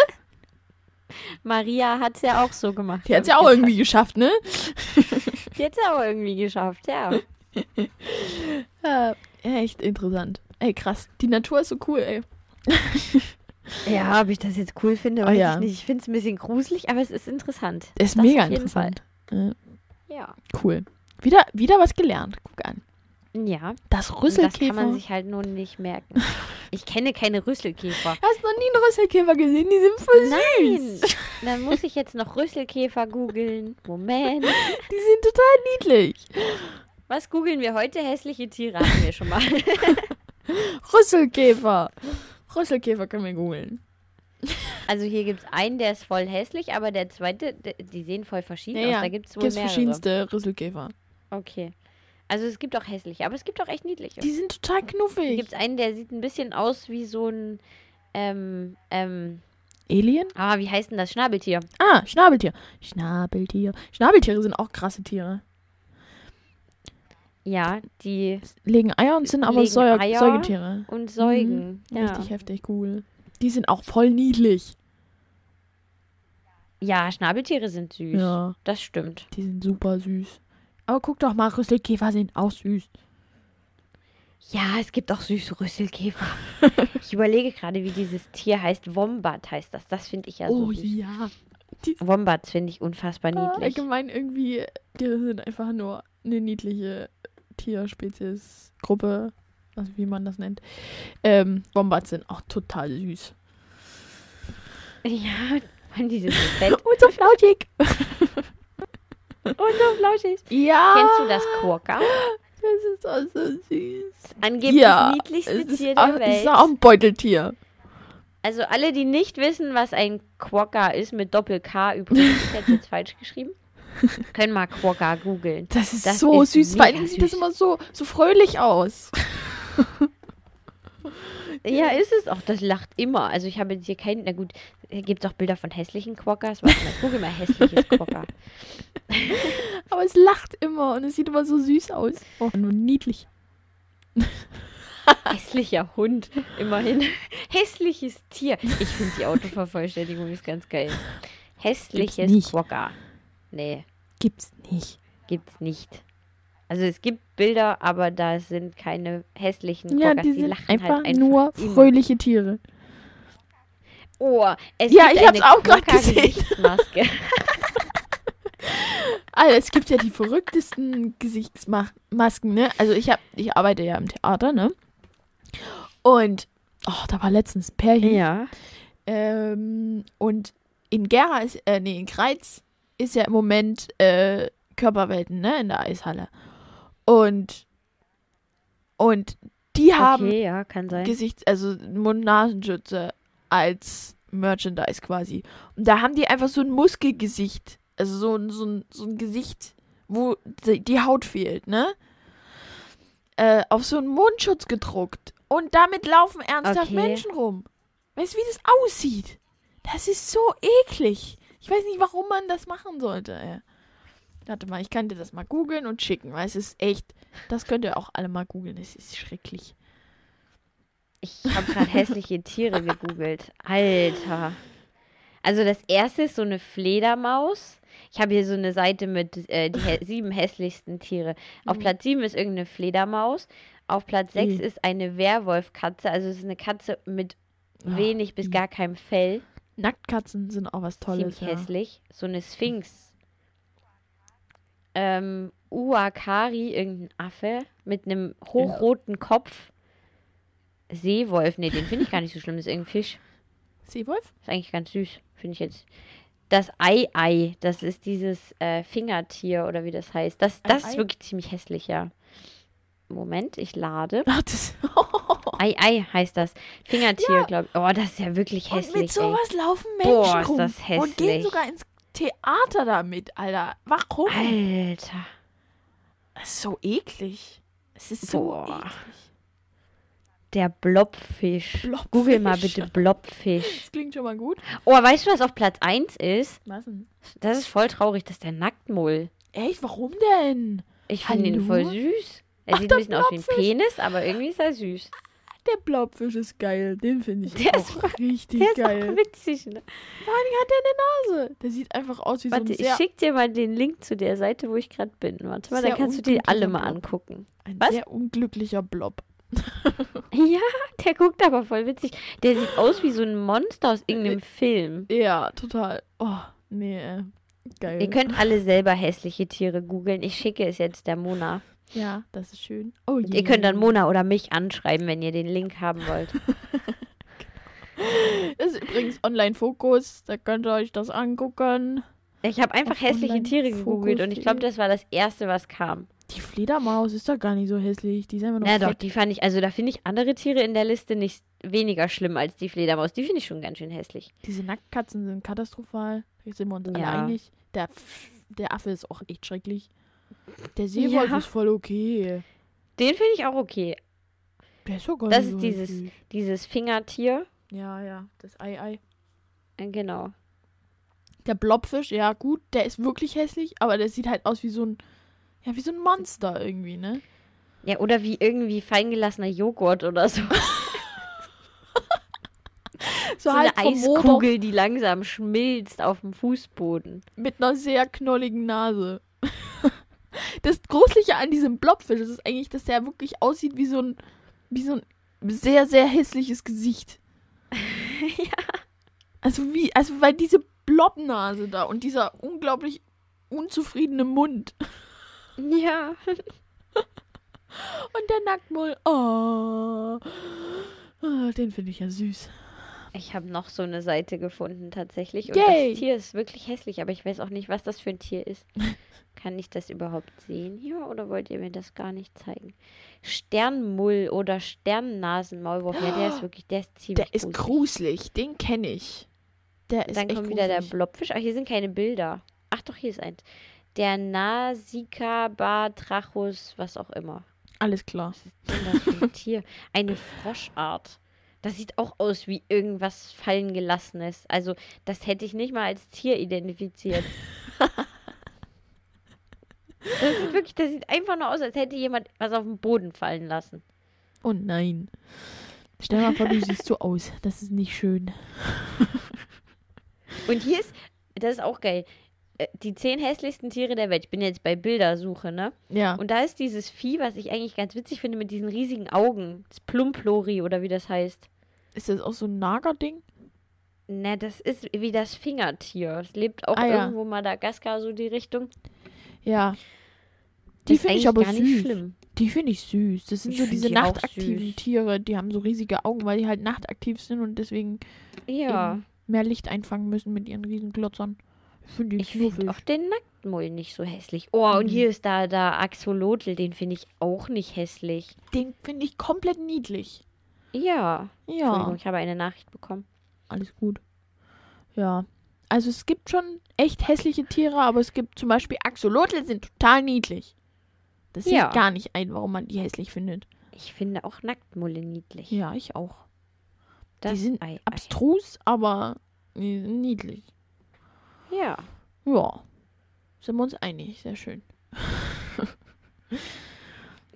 Maria hat es ja auch so gemacht. Die hat es ja auch irgendwie geschafft, ne? Die hat es ja auch irgendwie geschafft, ja. Ja, echt interessant. Ey, krass. Die Natur ist so cool, ey. Ja, ob ich das jetzt cool finde, Oh weiß ja. ich nicht. Ich finde es ein bisschen gruselig, aber es ist interessant. Ist Das mega interessant. Ja, Ja. cool. Wieder, wieder was gelernt. Guck an. Ja, Das und das Rüsselkäfer. kann man sich halt nun nicht merken. Ich kenne keine Rüsselkäfer. Hast du noch nie einen Rüsselkäfer gesehen? Die sind voll Nein! süß. Dann muss ich jetzt noch Rüsselkäfer googeln. Moment. Die sind total niedlich. Was googeln wir heute? Hässliche Tiere hatten wir schon mal. Rüsselkäfer. Rüsselkäfer können wir googeln. Also hier gibt es einen, der ist voll hässlich, aber der zweite, die sehen voll verschieden Ja, aus. Da gibt es wohl Gibt mehrere. verschiedenste Rüsselkäfer. Okay. Also es gibt auch hässliche, aber es gibt auch echt niedliche. Die sind total Hier knuffig. gibt es einen, der sieht ein bisschen aus wie so ein, ähm, ähm, Alien? ah, wie heißt denn das? Schnabeltier. Ah, Schnabeltier. Schnabeltier. Schnabeltiere sind auch krasse Tiere. Ja, die Legen Eier und sind aber Legen Säu Eier. Säugetiere. und Säugen. Ja. Mhm. Richtig heftig cool. Die sind auch voll niedlich. ja, Schnabeltiere sind süß. Ja, Das stimmt. die sind super süß. Aber guck doch mal, Rüsselkäfer sind auch süß. Ja, es gibt auch süße Rüsselkäfer. ich überlege gerade, wie dieses Tier heißt. Wombat heißt das. Das finde ich ja so oh ja. Wombats finde ich unfassbar Ah, niedlich. allgemein irgendwie, Tiere sind einfach nur eine niedliche Tierspezies, Gruppe, also wie man das nennt. Ähm, Wombats sind auch total süß. Ja, und die sind so fett Und so flauschig. und so flauschig. Ja. Kennst du das Quokka? Das ist auch so süß. Angeblich Ja, niedlichste Es Tier auch, der es Welt. ist auch ein Beuteltier. Also alle, die nicht wissen, was ein Quokka ist, mit Doppel-K übrigens, ich hätte es jetzt falsch geschrieben, können mal Quokka googeln. Das ist Das so ist süß. Vor allem sieht das immer so, so fröhlich aus. Ja, ist es auch. Das lacht immer. Also ich habe jetzt hier keinen. Na gut, gibt es auch Bilder von hässlichen Quokkas. Warte mal, gucke mal hässliches Quokka. Aber es lacht immer und es sieht immer so süß aus. Oh, nur niedlich. Hässlicher Hund, immerhin. Hässliches Tier. Ich finde die Autovervollständigung ist ganz geil. Hässliches nicht. Nee, Gibt's nicht. gibt's nicht. Also es gibt Bilder, aber da sind keine hässlichen Ja, Quokkas. die die sind lachen einfach, halt einfach nur immer. fröhliche Tiere. Oh, es Ja, gibt ich hab's eine auch grad gesehen. Also es gibt ja die verrücktesten Gesichtsmasken, ne? Also ich hab, ich arbeite ja im Theater, ne? Und oh, da war letztens ein Pärchen. ja. Ähm, und in Gera ist, äh, nee, in Kreiz ist ja im Moment äh, Körperwelten, ne, in der Eishalle. Und, und die haben Okay, ja. Gesichts-, also Mund-Nasenschütze als Merchandise quasi. Und da haben die einfach so ein Muskelgesicht, also so, ein- so, ein, so ein Gesicht, wo die die Haut fehlt, ne? Äh, auf so einen Mundschutz gedruckt. Und damit laufen ernsthaft Okay. Menschen rum. Weißt du, wie das aussieht? Das ist so eklig. Ich weiß nicht, warum man das machen sollte. Ey. Warte mal, ich kann dir das mal googeln und schicken, weil es ist echt. Das könnt ihr auch alle mal googeln. Es ist schrecklich. Ich habe gerade hässliche Tiere gegoogelt. Alter. Also das erste ist so eine Fledermaus. Ich habe hier so eine Seite mit äh, die hä sieben hässlichsten Tiere. Auf Mhm. Platz sieben ist irgendeine Fledermaus. Auf Platz sechs Mhm. ist eine Werwolfkatze. Also es ist eine Katze mit Ah, wenig bis mhm. gar keinem Fell. Nacktkatzen sind auch was Tolles. Ziemlich Ja. hässlich. So eine Sphinx. Ähm, Uakari, irgendein Affe mit einem hochroten Kopf. Seewolf, nee, den finde ich gar nicht so schlimm. Das ist irgendein Fisch. Seewolf? Ist eigentlich ganz süß, finde ich jetzt. Das Ei-Ei, das ist dieses äh, Fingertier oder wie das heißt. Das, das Ei-Ei? ist wirklich ziemlich hässlich, ja. Moment, ich lade. Ach, das. Ei-Ei heißt das. Fingertier, glaube ich. Oh, das ist ja wirklich Und hässlich. mit ey. sowas laufen Menschen Boah, ist das Und gehen hässlich. sogar ins Theater damit, Alter. Warum? Alter. Das ist so eklig. Es ist so Boah. eklig. Der Blobfisch. Blobfisch. Google mal bitte Blobfisch. Das klingt schon mal gut. Oh, weißt du, was auf Platz 1 ist? Was denn? Das ist voll traurig, das ist der Nacktmull. Echt, warum denn? Ich finde ihn voll süß. Er Ach, sieht der ein bisschen aus wie ein. Penis, aber irgendwie ist er süß. Der Blobfisch ist geil. Den finde ich Der auch ist- richtig Der ist geil. auch witzig. Ne? Vor Dingen hat der eine Nase. Der sieht einfach aus wie Warte, so ein ich sehr, schick dir mal den Link zu der Seite, wo ich gerade bin. Warte mal, dann kannst du die alle mal angucken. ein was? sehr unglücklicher Blob. Ja, der guckt aber voll witzig. Der sieht aus wie so ein Monster aus irgendeinem Film. Ja, total. Oh, nee. äh, Geil. Ihr könnt alle selber hässliche Tiere googeln. Ich schicke es jetzt der Mona. Ja, das ist schön. Oh, Ihr könnt dann Mona oder mich anschreiben, wenn ihr den Link haben wollt. Das ist übrigens Online-Fokus. Da könnt ihr euch das angucken. Ich habe einfach Auf hässliche Tiere gegoogelt und ich glaube, das war das erste, was kam. Die Fledermaus ist doch gar nicht so hässlich. Die ist einfach nur Na doch, die fand ich, also da finde ich andere Tiere in der Liste nicht weniger schlimm als die Fledermaus. Die finde ich schon ganz schön hässlich. Diese Nacktkatzen sind katastrophal. Da sind wir uns alle Ja. einig. Der, der Affe ist auch echt schrecklich. Der Seewolf Ja. ist voll okay. Den finde ich auch okay. Der ist doch gar Das ist so dieses- hässlich. Dieses Fingertier. Ja, ja. Das Ei-Ei. Äh, Genau. Der Blobfisch, ja gut, der ist wirklich hässlich, aber der sieht halt aus wie so ein, ja, wie so ein Monster irgendwie, ne? Ja, oder wie irgendwie feingelassener Joghurt oder so. So, So halt eine Eiskugel, die langsam schmilzt auf dem Fußboden. mit einer sehr knolligen Nase. Das Gruselige an diesem Blobfisch ist eigentlich, dass der wirklich aussieht wie so ein, wie so ein sehr, sehr hässliches Gesicht. ja. Also wie, also weil diese Blobnase da und dieser unglaublich unzufriedene Mund Ja. und der Nacktmull. Oh. Ah, Den finde ich ja süß. Ich habe noch so eine Seite gefunden tatsächlich. Und Yay. das Tier ist wirklich hässlich, aber ich weiß auch nicht, was das für ein Tier ist. Kann ich das überhaupt sehen hier oder wollt ihr mir das gar nicht zeigen? Sternmull oder Sternnasenmaulwurf. Ja, der ist wirklich, der ist ziemlich Der ist gruselig. gruselig, den kenne ich. Der ist Dann kommt wieder der gruselig. Blobfisch. Ach, hier sind keine Bilder. Ach doch, hier ist eins. Der Nasika Batrachus, was auch immer. Alles klar. Was ist denn das für ein Tier? Eine Froschart. Das sieht auch aus wie irgendwas fallen gelassenes. Also, das hätte ich nicht mal als Tier identifiziert. das sieht wirklich, das sieht einfach nur aus, als hätte jemand was auf den Boden fallen lassen. Oh nein. Stell dir mal vor, du siehst so aus. Das ist nicht schön. Und hier ist, das ist auch geil, äh, die zehn hässlichsten Tiere der Welt. Ich bin jetzt bei Bildersuche, ne? Ja. Und da ist dieses Vieh, was ich eigentlich ganz witzig finde, mit diesen riesigen Augen. Das Plumplori oder wie das heißt. Ist das auch so ein Nagerding? Ne, das ist wie das Fingertier. Es lebt auch Ah, ja. irgendwo Madagaskar, so die Richtung. Ja. Die finde ich aber gar süß. nicht schlimm. Die finde ich süß. Das sind Ich so find diese die nachtaktiven. Tiere, die haben so riesige Augen, weil die halt nachtaktiv sind und deswegen Ja. mehr Licht einfangen müssen mit ihren riesen Glotzern. Ich finde die Ich finde auch den Nacktmull nicht so hässlich. Oh, und Mhm. hier ist da, da Axolotl, den finde ich auch nicht hässlich. Den finde ich komplett niedlich. Ja. Ja, ich habe eine Nachricht bekommen. alles gut. Ja. Also es gibt schon echt hässliche Tiere, aber es gibt zum Beispiel Axolotl sind total niedlich. Das Ja. ich gar nicht ein, warum man die hässlich findet. Ich finde auch Nacktmulle niedlich. Ja, ich auch. Das sind Ei, Ei. Abstrus, aber die niedlich. Ja. Ja. Sind wir uns einig. Sehr schön.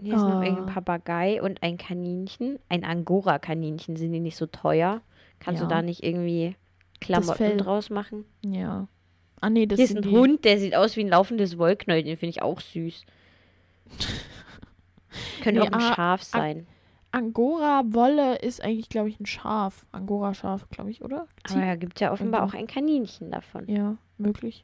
Hier ist noch Ah. irgendein Papagei und ein Kaninchen. Ein Angora-Kaninchen. Sind die nicht so teuer? Kannst Ja. du da nicht irgendwie Klamotten draus machen? Ja. Ah nee, das Hier ist ein die. Hund, der sieht aus wie ein laufendes Wollknäuel. Den finde ich auch süß. Könnte Nee, auch ein ah, Schaf sein. Angora-Wolle ist eigentlich, glaube ich, ein Schaf. Angora-Schaf, glaube ich, oder? Aber da gibt es ja offenbar irgendwie. auch ein Kaninchen davon. Ja, möglich.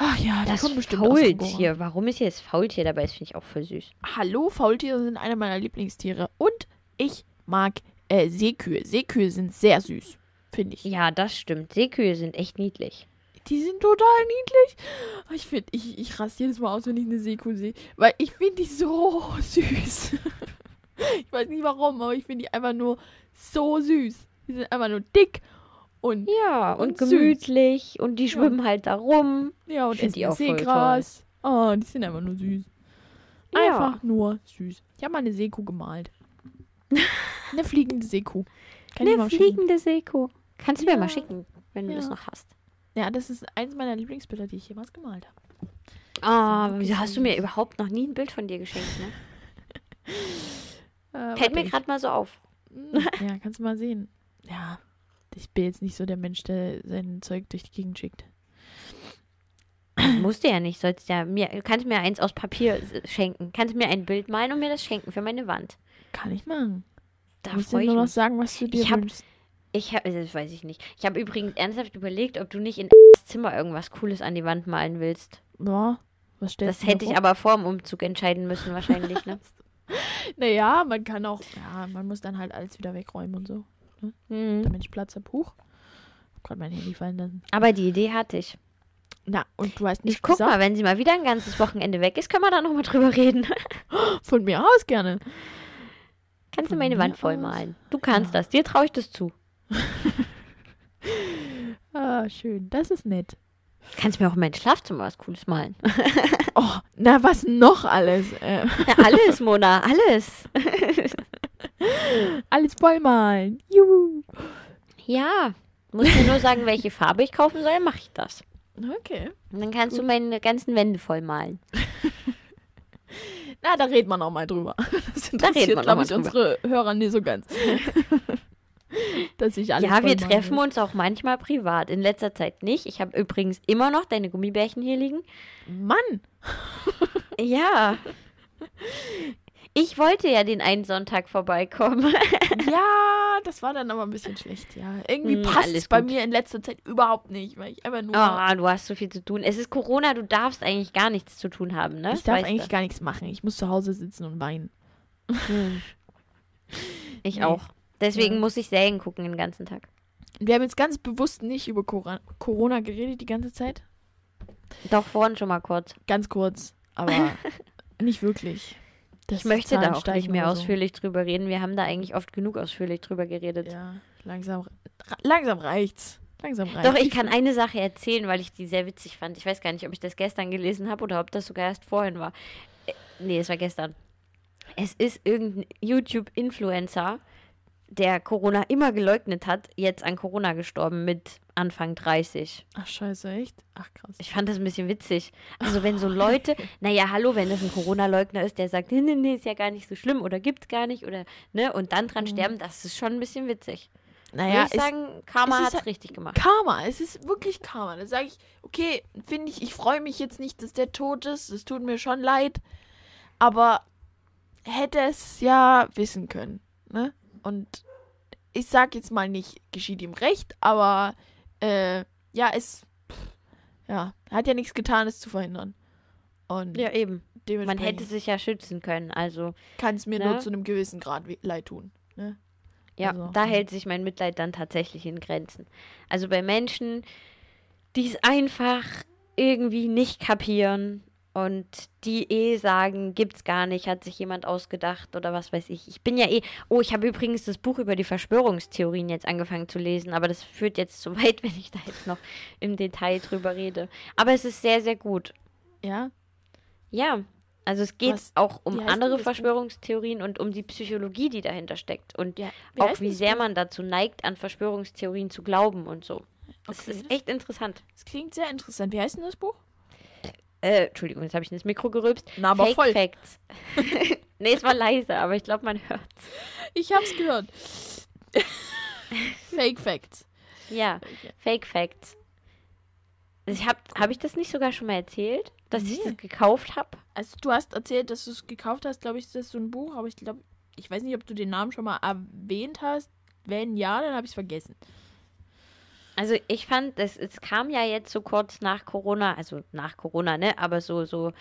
Ach ja, Das kommen bestimmt. Faultier. Warum ist hier das Faultier dabei? Das finde ich auch voll süß. Hallo, Faultiere sind eine meiner Lieblingstiere. Und ich mag äh, Seekühe. Seekühe sind sehr süß, finde ich. Ja, das stimmt. Seekühe sind echt niedlich. Die sind total niedlich. Ich finde, ich, ich raste jedes Mal aus, wenn ich eine Seekuh sehe. Weil ich finde die so süß. ich weiß nicht warum, aber ich finde die einfach nur so süß. Die sind einfach nur dick und Ja, und, Und süß. gemütlich. Und die schwimmen halt da rum. ja und essen die auch Seegras. Oh, die sind einfach nur süß. Ja. Einfach nur süß. Ich habe mal eine Seekuh gemalt. eine fliegende Seekuh. Kann Eine fliegende Seekuh. Kannst du mir Ja. mal schicken, wenn du Ja. das noch hast. Ja, das ist eins meiner Lieblingsbilder, die ich jemals gemalt habe. Ah, wieso hast du mir süß. überhaupt noch nie ein Bild von dir geschenkt, ne? Äh, Fällt mir gerade mal so auf. ich- Ja, kannst du mal sehen. Ja, ich bin jetzt nicht so der Mensch, der sein Zeug durch die Gegend schickt. Musst du ja nicht, sollst ja mir, du kannst mir eins aus Papier schenken. Kannst mir ein Bild malen und mir das schenken für meine Wand. Kann ich machen. Da Du musst ich nur noch sagen, was du dir Ich hab- wünschst. Ich habe, das weiß ich nicht. Ich habe übrigens ernsthaft überlegt, ob du nicht in das Zimmer irgendwas Cooles an die Wand malen willst. Ja, was stellst Das du hätte ich aber vor dem Umzug entscheiden müssen wahrscheinlich, ne? Naja, man kann auch, ja, man muss dann halt alles wieder wegräumen und so, Mhm. damit ich Platz habe. Huch. Gerade mein Handy fallen lassen. Aber die Idee hatte ich. Na, und du hast nicht Ich guck gesagt, mal, wenn sie mal wieder ein ganzes Wochenende weg ist, können wir da nochmal drüber reden. von mir aus gerne. Kannst du Von meine mir Wand voll aus? malen. Du kannst Ja. das. Dir traue ich das zu. Ah, schön. Das ist nett. Kannst mir auch in mein Schlafzimmer was Cooles malen. Oh, na, was noch alles? Äh, Ja, alles, Mona, alles. alles vollmalen. Juhu. Ja. Musst mir nur sagen, welche Farbe ich kaufen soll, mache ich das. Okay. Und dann kannst du Gut. meine ganzen Wände voll malen. Na, da redet man auch mal drüber. Das Da interessiert, man glaube ich, mal unsere Hörer nicht so ganz. Dass ich alles ja, wir vollmalen treffen muss. uns auch manchmal privat. In letzter Zeit nicht. Ich habe übrigens immer noch deine Gummibärchen hier liegen. Mann! Ja. Ich wollte ja den einen Sonntag vorbeikommen. Ja, das war dann aber ein bisschen schlecht, ja. Irgendwie Hm, passt es bei gut. mir in letzter Zeit überhaupt nicht, weil ich einfach nur. Ah, du hast so viel zu tun. Es ist Corona, du darfst eigentlich gar nichts zu tun haben, ne? ich darf Weißt du. eigentlich gar nichts machen. Ich muss zu Hause sitzen und weinen. Hm. Ich Nee. auch. Deswegen Ja. muss ich Serien gucken den ganzen Tag. Wir haben jetzt ganz bewusst nicht über Corona geredet die ganze Zeit. Doch vorhin schon mal kurz. Ganz kurz, aber nicht wirklich. Dass ich möchte da auch nicht mehr so. ausführlich drüber reden. Wir haben da eigentlich oft genug ausführlich drüber geredet. Ja, langsam, langsam reicht's. Langsam reicht's. Doch, ich kann eine Sache erzählen, weil ich die sehr witzig fand. Ich weiß gar nicht, ob ich das gestern gelesen habe oder ob das sogar erst vorhin war. Äh, Nee, es war gestern. Es ist irgendein YouTube-Influencer, der Corona immer geleugnet hat, jetzt an Corona gestorben mit Anfang 30. Ach, scheiße, echt? Ach, krass. Ich fand das ein bisschen witzig. Also wenn so Leute, naja, hallo, wenn das ein Corona-Leugner ist, der sagt, nee, nee, nee, ist ja gar nicht so schlimm oder gibt's gar nicht oder, ne, und dann dran Mhm. sterben, das ist schon ein bisschen witzig. Naja, Würde ich sagen, Karma es ist hat's halt- richtig gemacht. Karma, es ist wirklich Karma. Da sage ich, okay, finde ich, ich freue mich jetzt nicht, dass der tot ist. Es tut mir schon leid. Aber hätte es ja wissen können. Ne? Und ich sag jetzt mal nicht, geschieht ihm recht, aber äh, ja, es pff, ja, hat ja nichts getan, es zu verhindern. Und Ja, eben. Man hätte sich ja schützen können. Also, kann es mir ne? nur zu einem gewissen Grad leid tun. Ne? ja, Also, da mhm. hält sich mein Mitleid dann tatsächlich in Grenzen. Also bei Menschen, die es einfach irgendwie nicht kapieren und die eh sagen, gibt's gar nicht, hat sich jemand ausgedacht oder was weiß ich. Ich bin ja eh. Oh, ich habe übrigens das Buch über die Verschwörungstheorien jetzt angefangen zu lesen, aber das führt jetzt zu weit, wenn ich da jetzt noch im Detail drüber rede. Aber es ist sehr, sehr gut. Ja, Ja, also es geht Was- auch um wie andere? Verschwörungstheorien und um die Psychologie, die dahinter steckt. Und ja. auch heißt wie sehr man dazu neigt, an Verschwörungstheorien zu glauben und so. Das Okay, ist das- echt interessant. Das klingt sehr interessant. Wie heißt denn das Buch? Äh, Entschuldigung, jetzt habe ich ins Mikro gerülpst. Na, aber Fake voll. Facts. nee, es war leise, aber ich glaube, man hört's. Ich hab's gehört. Fake Facts. Ja, Okay. Fake Facts. Ich habe hab ich das nicht sogar schon mal erzählt, dass ich Nee. das gekauft habe? Also du hast erzählt, dass du es gekauft hast, glaube ich, ist das so ein Buch, aber ich glaube, ich weiß nicht, ob du den Namen schon mal erwähnt hast. Wenn ja, dann habe ich es vergessen. Also ich fand, es, es kam ja jetzt so kurz nach Corona, also nach Corona, ne? Aber so, so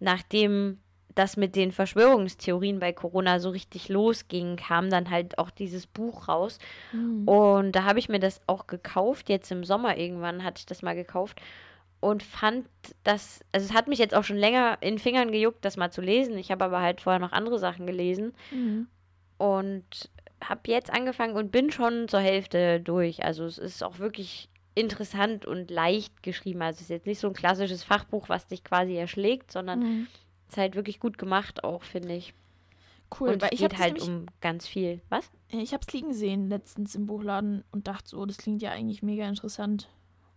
nachdem das mit den Verschwörungstheorien bei Corona so richtig losging, kam dann halt auch dieses Buch raus. Und da habe ich mir das auch gekauft. Jetzt im Sommer irgendwann hatte ich das mal gekauft. Und fand das, also es hat mich jetzt auch schon länger in den Fingern gejuckt, das mal zu lesen. Ich habe aber halt vorher noch andere Sachen gelesen. Mhm. Und habe jetzt angefangen und bin schon zur Hälfte durch. Also es ist auch wirklich interessant und leicht geschrieben. Also es ist jetzt nicht so ein klassisches Fachbuch, was dich quasi erschlägt, sondern Mhm. es ist halt wirklich gut gemacht auch, finde ich. Cool, und weil es ich geht halt um ganz viel. Was? ich habe es liegen sehen letztens im Buchladen und dachte so, das klingt ja eigentlich mega interessant.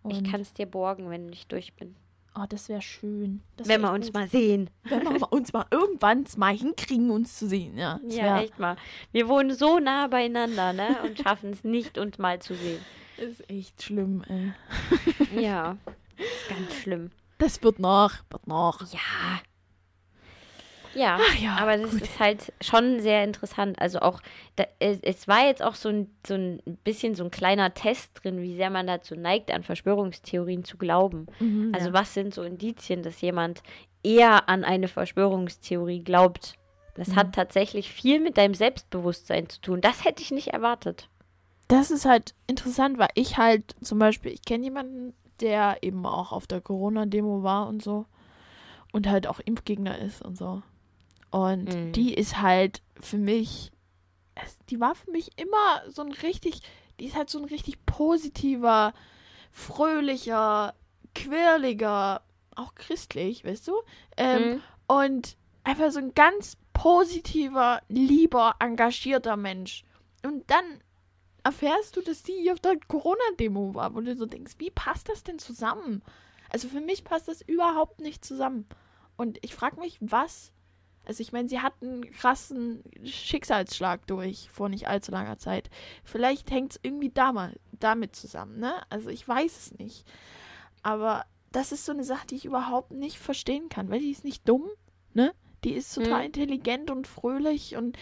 Und, Ich kann es dir borgen, wenn ich durch bin. Oh, das wäre schön. Das wenn wär wir echt uns gut. mal sehen. wenn wir uns mal irgendwann mal hinkriegen, uns zu sehen, ja. Ja, echt mal. Wir wohnen so nah beieinander, ne? Und schaffen es nicht, uns mal zu sehen. ist echt schlimm, ey. Ja, ist ganz schlimm. Das wird noch, wird noch. Ja. Ja, Ach ja, aber das gut. ist halt schon sehr interessant. Also auch, da, es, es war jetzt auch so ein, so ein bisschen so ein kleiner Test drin, wie sehr man dazu neigt, an Verschwörungstheorien zu glauben. Mhm, Also ja. was sind so Indizien, dass jemand eher an eine Verschwörungstheorie glaubt? Das Mhm. hat tatsächlich viel mit deinem Selbstbewusstsein zu tun. Das hätte ich nicht erwartet. Das ist halt interessant, weil ich halt zum Beispiel, ich kenne jemanden, der eben auch auf der Corona-Demo war und so und halt auch Impfgegner ist und so. Und Mhm. die ist halt für mich, die war für mich immer so ein richtig, die ist halt so ein richtig positiver, fröhlicher, quirliger, auch christlich, weißt du? Ähm, Mhm. und einfach so ein ganz positiver, lieber, engagierter Mensch. Und dann erfährst du, dass die auf der Corona-Demo war, wo du so denkst, wie passt das denn zusammen? Also für mich passt das überhaupt nicht zusammen. Und ich frage mich, was. Also ich meine, sie hat einen krassen Schicksalsschlag durch vor nicht allzu langer Zeit. Vielleicht hängt es irgendwie damals, damit zusammen, ne? Also ich weiß es nicht. Aber das ist so eine Sache, die ich überhaupt nicht verstehen kann, weil die ist nicht dumm, ne? Die ist total Mhm. intelligent und fröhlich und,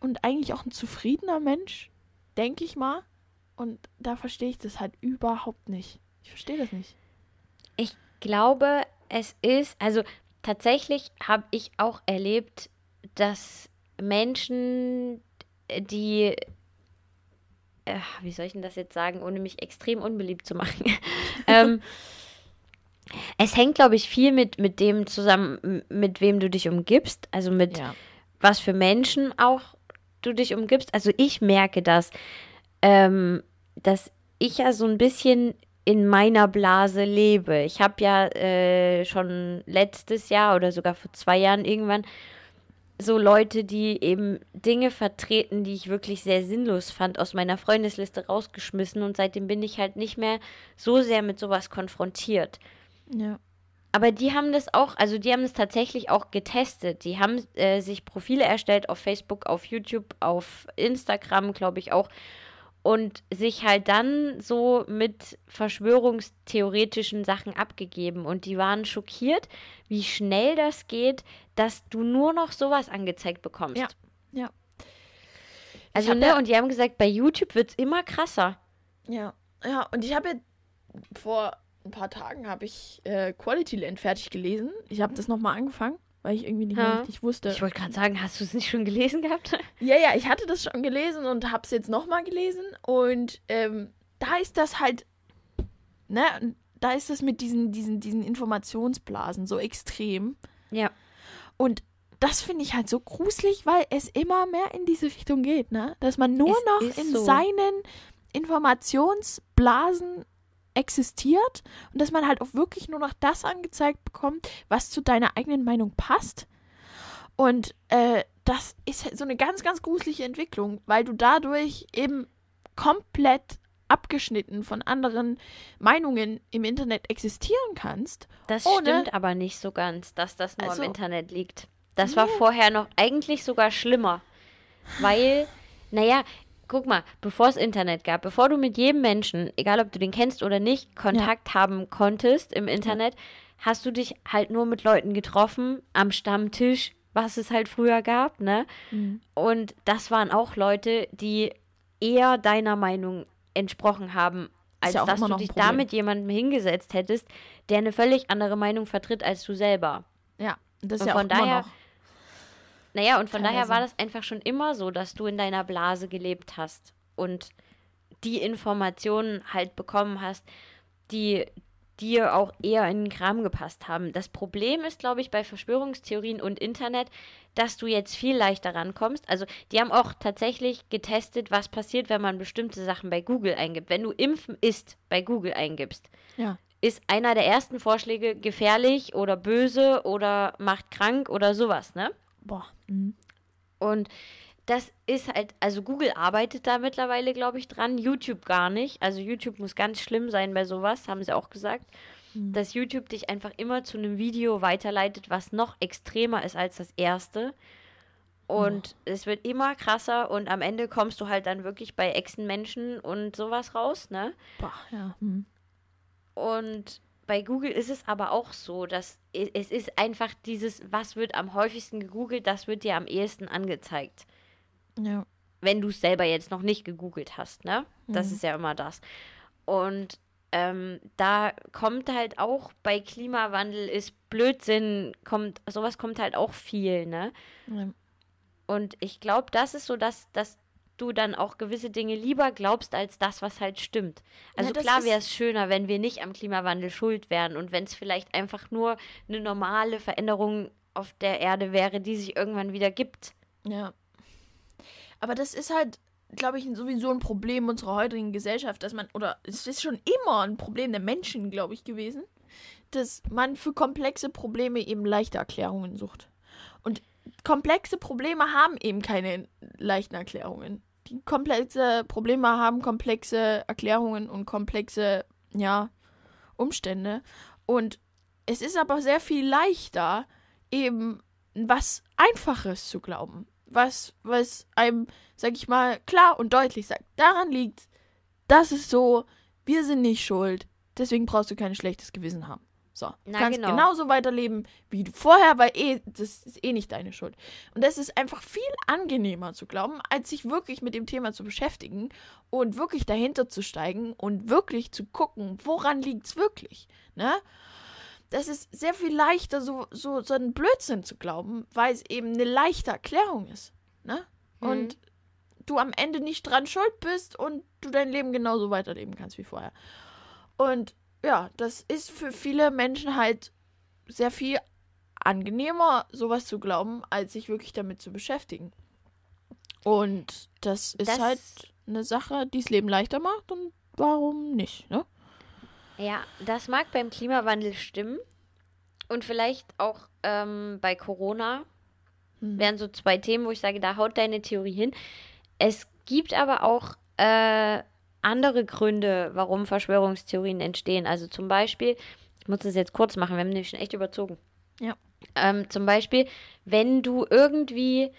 und eigentlich auch ein zufriedener Mensch, denke ich mal. Und da verstehe ich das halt überhaupt nicht. Ich verstehe das nicht. Ich glaube, es ist, also tatsächlich habe ich auch erlebt, dass Menschen, die, äh, wie soll ich denn das jetzt sagen, ohne mich extrem unbeliebt zu machen, ähm, es hängt, glaube ich, viel mit, mit dem zusammen, mit wem du dich umgibst, also mit Ja. was für Menschen auch du dich umgibst. Also ich merke das, ähm, dass ich ja so ein bisschen in meiner Blase lebe. Ich habe ja äh, schon letztes Jahr oder sogar vor zwei Jahren irgendwann so Leute, die eben Dinge vertreten, die ich wirklich sehr sinnlos fand, aus meiner Freundesliste rausgeschmissen und seitdem bin ich halt nicht mehr so sehr mit sowas konfrontiert. Ja. Aber die haben das auch, also die haben das tatsächlich auch getestet. Die haben äh, sich Profile erstellt auf Facebook, auf YouTube, auf Instagram, glaube ich auch. Und sich halt dann so mit verschwörungstheoretischen Sachen abgegeben. Und die waren schockiert, wie schnell das geht, dass du nur noch sowas angezeigt bekommst. Ja. Ja. Also, ne, ja- und die haben gesagt, bei YouTube wird es immer krasser. Ja. Ja, und ich habe ja vor ein paar Tagen habe ich äh, Quality Land fertig gelesen. Ich habe das nochmal angefangen, weil ich irgendwie nicht mehr Ja. richtig wusste. Ich wollte gerade sagen, hast du es nicht schon gelesen gehabt? Ja, ja, ich hatte das schon gelesen und habe es jetzt nochmal gelesen. Und ähm, da ist das halt, ne, da ist das mit diesen, diesen, diesen Informationsblasen so extrem. ja. Und das finde ich halt so gruselig, weil es immer mehr in diese Richtung geht, ne? Dass man nur Es noch in so. seinen Informationsblasen existiert und dass man halt auch wirklich nur noch das angezeigt bekommt, was zu deiner eigenen Meinung passt. Und äh, das ist so eine ganz, ganz gruselige Entwicklung, weil du dadurch eben komplett abgeschnitten von anderen Meinungen im Internet existieren kannst. Das stimmt aber nicht so ganz, dass das nur Also- im Internet liegt. Das war vorher noch eigentlich sogar schlimmer. Weil, naja, guck mal, bevor es Internet gab, bevor du mit jedem Menschen, egal ob du den kennst oder nicht, Kontakt haben konntest im Internet, hast du dich halt nur mit Leuten getroffen am Stammtisch, was es halt früher gab, ne? Und das waren auch Leute, die eher deiner Meinung entsprochen haben, als ja dass du dich da mit jemandem hingesetzt hättest, der eine völlig andere Meinung vertritt als du selber. Ja, das ist Und ja von auch immer daher- noch. Naja, und von daher war das einfach schon immer so, dass du in deiner Blase gelebt hast und die Informationen halt bekommen hast, die dir auch eher in den Kram gepasst haben. Das Problem ist, glaube ich, bei Verschwörungstheorien und Internet, dass du jetzt viel leichter rankommst. Also, die haben auch tatsächlich getestet, was passiert, wenn man bestimmte Sachen bei Google eingibt. Wenn du impfen ist bei Google eingibst, Ja. ist einer der ersten Vorschläge gefährlich oder böse oder macht krank oder sowas, ne? Boah. Mhm. Und das ist halt, also Google arbeitet da mittlerweile, glaube ich, dran. YouTube gar nicht. Also YouTube muss ganz schlimm sein bei sowas, haben sie auch gesagt. Dass YouTube dich einfach immer zu einem Video weiterleitet, was noch extremer ist als das erste. Und es wird immer krasser und am Ende kommst du halt dann wirklich bei Echsenmenschen und sowas raus, ne? Boah, ja. Mhm. Und bei Google ist es aber auch so, dass es ist einfach dieses, was wird am häufigsten gegoogelt, das wird dir am ehesten angezeigt. Ja. Wenn du es selber jetzt noch nicht gegoogelt hast, ne? Das ist ja immer das. Und ähm, da kommt halt auch bei Klimawandel ist Blödsinn, kommt, sowas kommt halt auch viel, ne? ja. Und ich glaube, das ist so, dass, dass du dann auch gewisse Dinge lieber glaubst, als das, was halt stimmt. Also das klar wäre es schöner, wenn wir nicht am Klimawandel schuld wären und wenn es vielleicht einfach nur eine normale Veränderung auf der Erde wäre, die sich irgendwann wieder gibt. Ja. Aber das ist halt, glaube ich, sowieso ein Problem unserer heutigen Gesellschaft, dass man, oder es ist schon immer ein Problem der Menschen, glaube ich, gewesen, dass man für komplexe Probleme eben leichte Erklärungen sucht. Und komplexe Probleme haben eben keine leichten Erklärungen. Die komplexe Probleme haben komplexe Erklärungen und komplexe, ja, Umstände. Und es ist aber sehr viel leichter, eben was Einfaches zu glauben. Was, was einem, sag ich mal, klar und deutlich sagt. Daran liegt, das ist so, wir sind nicht schuld, deswegen brauchst du kein schlechtes Gewissen haben. So, du Na, kannst genau. genauso weiterleben wie vorher, weil eh, das ist eh nicht deine Schuld. Und das ist einfach viel angenehmer zu glauben, als sich wirklich mit dem Thema zu beschäftigen und wirklich dahinter zu steigen und wirklich zu gucken, woran liegt's wirklich, ne? das ist sehr viel leichter, so, so, so einen Blödsinn zu glauben, weil es eben eine leichte Erklärung ist. Ne? Mhm. Und du am Ende nicht dran schuld bist und du dein Leben genauso weiterleben kannst wie vorher. Und ja, das ist für viele Menschen halt sehr viel angenehmer, sowas zu glauben, als sich wirklich damit zu beschäftigen. Und das ist Das- halt eine Sache, die das Leben leichter macht und warum nicht, ne? Ja, das mag beim Klimawandel stimmen und vielleicht auch ähm, bei Corona. Hm. wären so zwei Themen, wo ich sage, da haut deine Theorie hin. Es gibt aber auch äh, andere Gründe, warum Verschwörungstheorien entstehen. Also zum Beispiel, ich muss das jetzt kurz machen, wir haben nämlich schon echt überzogen. Ja. Ähm, zum Beispiel, wenn du irgendwie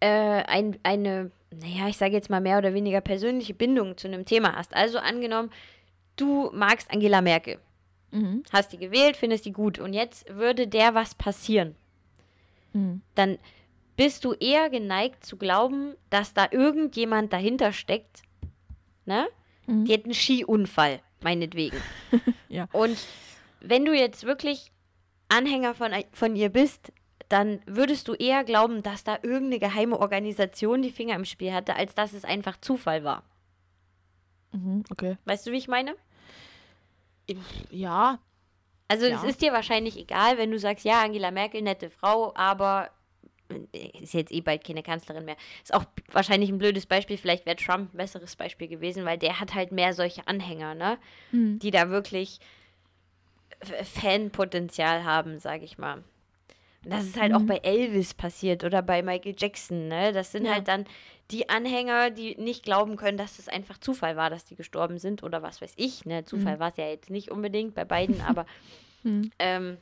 äh, ein, eine, naja, ich sage jetzt mal mehr oder weniger persönliche Bindung zu einem Thema hast. Also angenommen, du magst Angela Merkel, Mhm. hast die gewählt, findest die gut und jetzt würde der was passieren Mhm. dann bist du eher geneigt zu glauben, dass da irgendjemand dahinter steckt. Ne? Mhm. Die hat einen Skiunfall, meinetwegen. Ja. Und wenn du jetzt wirklich Anhänger von, von ihr bist, dann würdest du eher glauben, dass da irgendeine geheime Organisation die Finger im Spiel hatte, als dass es einfach Zufall war. Mhm. Okay. Weißt du, wie ich meine? Ja. Also Ja. es ist dir wahrscheinlich egal, wenn du sagst, ja, Angela Merkel, nette Frau, aber äh, ist jetzt eh bald keine Kanzlerin mehr. Ist auch wahrscheinlich ein blödes Beispiel, vielleicht wäre Trump ein besseres Beispiel gewesen, weil der hat halt mehr solche Anhänger, ne? Mhm. Die da wirklich Fanpotenzial haben, sag ich mal. Und das ist halt auch bei Elvis passiert oder bei Michael Jackson, ne? Das sind Ja. halt dann die Anhänger, die nicht glauben können, dass es einfach Zufall war, dass die gestorben sind oder was weiß ich, ne? Zufall war es ja jetzt nicht unbedingt bei beiden, aber Mhm. ähm,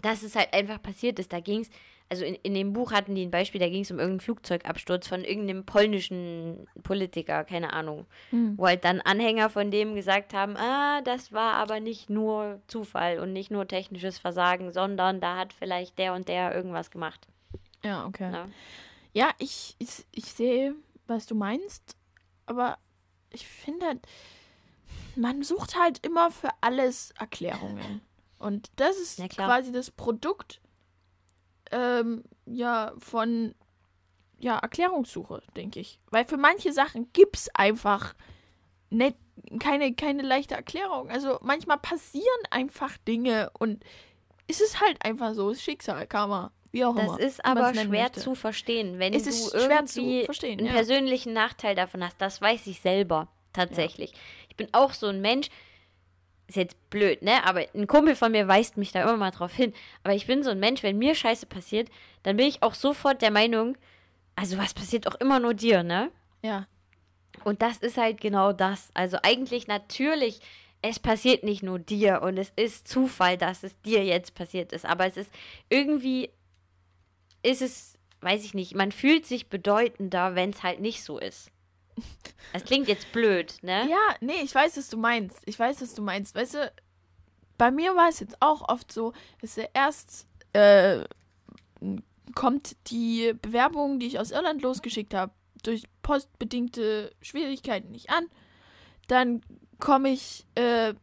dass es halt einfach passiert ist. Da ging es, also in, in dem Buch hatten die ein Beispiel, da ging es um irgendeinen Flugzeugabsturz von irgendeinem polnischen Politiker, keine Ahnung, Mhm. wo halt dann Anhänger von dem gesagt haben, ah, das war aber nicht nur Zufall und nicht nur technisches Versagen, sondern da hat vielleicht der und der irgendwas gemacht. Ja, okay. Ne? Ja, ich, ich, ich sehe, was du meinst, aber ich finde, halt, man sucht halt immer für alles Erklärungen. Und das ist Ja, quasi das Produkt ähm, ja, von ja, Erklärungssuche, denke ich. Weil für manche Sachen gibt es einfach nicht, keine, keine leichte Erklärung. Also manchmal passieren einfach Dinge und es ist halt einfach so, es ist Schicksal, Karma, wie auch immer. Das ist wie man's aber schwer möchte. zu verstehen, wenn Es du ist schwer zu irgendwie verstehen, einen ja. persönlichen Nachteil davon hast. Das weiß ich selber tatsächlich. Ich bin auch so ein Mensch, ist jetzt blöd, ne? Aber ein Kumpel von mir weist mich da immer mal drauf hin. Aber ich bin so ein Mensch, wenn mir Scheiße passiert, dann bin ich auch sofort der Meinung, also was passiert auch immer nur dir, ne? Ja. Und das ist halt genau das. Also eigentlich natürlich, es passiert nicht nur dir und es ist Zufall, dass es dir jetzt passiert ist. Aber es ist irgendwie, ist es, weiß ich nicht, man fühlt sich bedeutender, wenn es halt nicht so ist. Es klingt jetzt blöd, ne? Ja, nee, ich weiß, was du meinst. Ich weiß, was du meinst. Weißt du, bei mir war es jetzt auch oft so, dass er erst äh, kommt die Bewerbung, die ich aus Irland losgeschickt habe, durch postbedingte Schwierigkeiten nicht an. Dann komme ich, äh,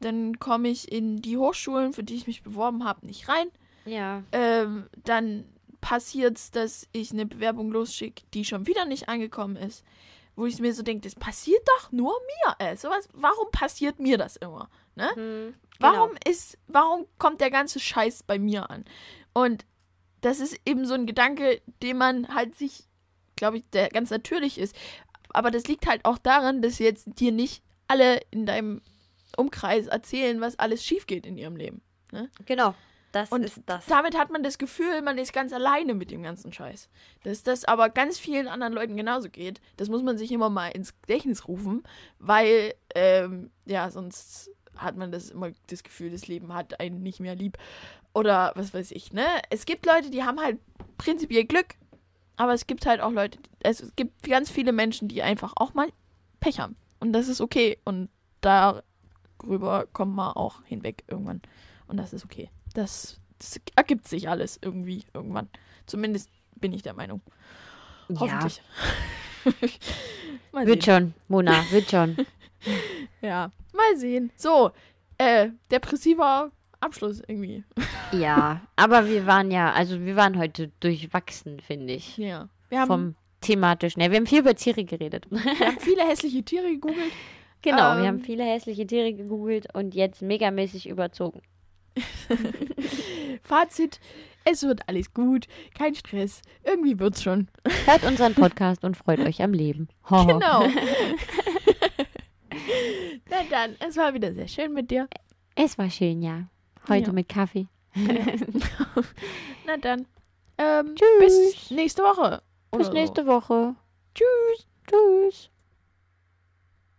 dann komme ich in die Hochschulen, für die ich mich beworben habe, nicht rein. Ja. Ähm, dann passiert es, dass ich eine Bewerbung losschicke, die schon wieder nicht angekommen ist. Wo ich mir so denke, das passiert doch nur mir. Äh, sowas, warum passiert mir das immer? Ne? Hm, Warum ist, warum kommt der ganze Scheiß bei mir an? Und das ist eben so ein Gedanke, den man halt sich, glaube ich, der ganz natürlich ist. Aber das liegt halt auch daran, dass jetzt dir nicht alle in deinem Umkreis erzählen, was alles schief geht in ihrem Leben. Genau. Das Und ist das. Damit hat man das Gefühl, man ist ganz alleine mit dem ganzen Scheiß. Dass das aber ganz vielen anderen Leuten genauso geht, das muss man sich immer mal ins Gedächtnis rufen, weil, ähm, ja, sonst hat man das immer das Gefühl, das Leben hat einen nicht mehr lieb. Oder was weiß ich, ne? Es gibt Leute, die haben halt prinzipiell Glück, aber es gibt halt auch Leute, also es gibt ganz viele Menschen, die einfach auch mal Pech haben. Und das ist okay. Und darüber kommt man auch hinweg irgendwann. Und das ist okay. Das, das ergibt sich alles irgendwie irgendwann. Zumindest bin ich der Meinung. ja. Hoffentlich. mal Wird schon, Mona, wird schon. Ja, mal sehen. So, äh, depressiver Abschluss irgendwie. ja, aber wir waren ja, also wir waren heute durchwachsen, finde ich. Ja. Wir haben, Vom thematischen. Ja, wir haben viel über Tiere geredet. wir haben viele hässliche Tiere gegoogelt. Genau, wir Ähm. haben viele hässliche Tiere gegoogelt und jetzt megamäßig überzogen. Fazit, es wird alles gut. Kein Stress. Irgendwie wird's schon. Hört unseren Podcast und freut euch am Leben. Ho, ho. Genau. Na dann, es war wieder sehr schön mit dir. Es war schön, ja. Heute Ja. mit Kaffee. Na dann, Ähm, Tschüss. bis nächste Woche. Bis oder so. nächste Woche. Tschüss. Tschüss.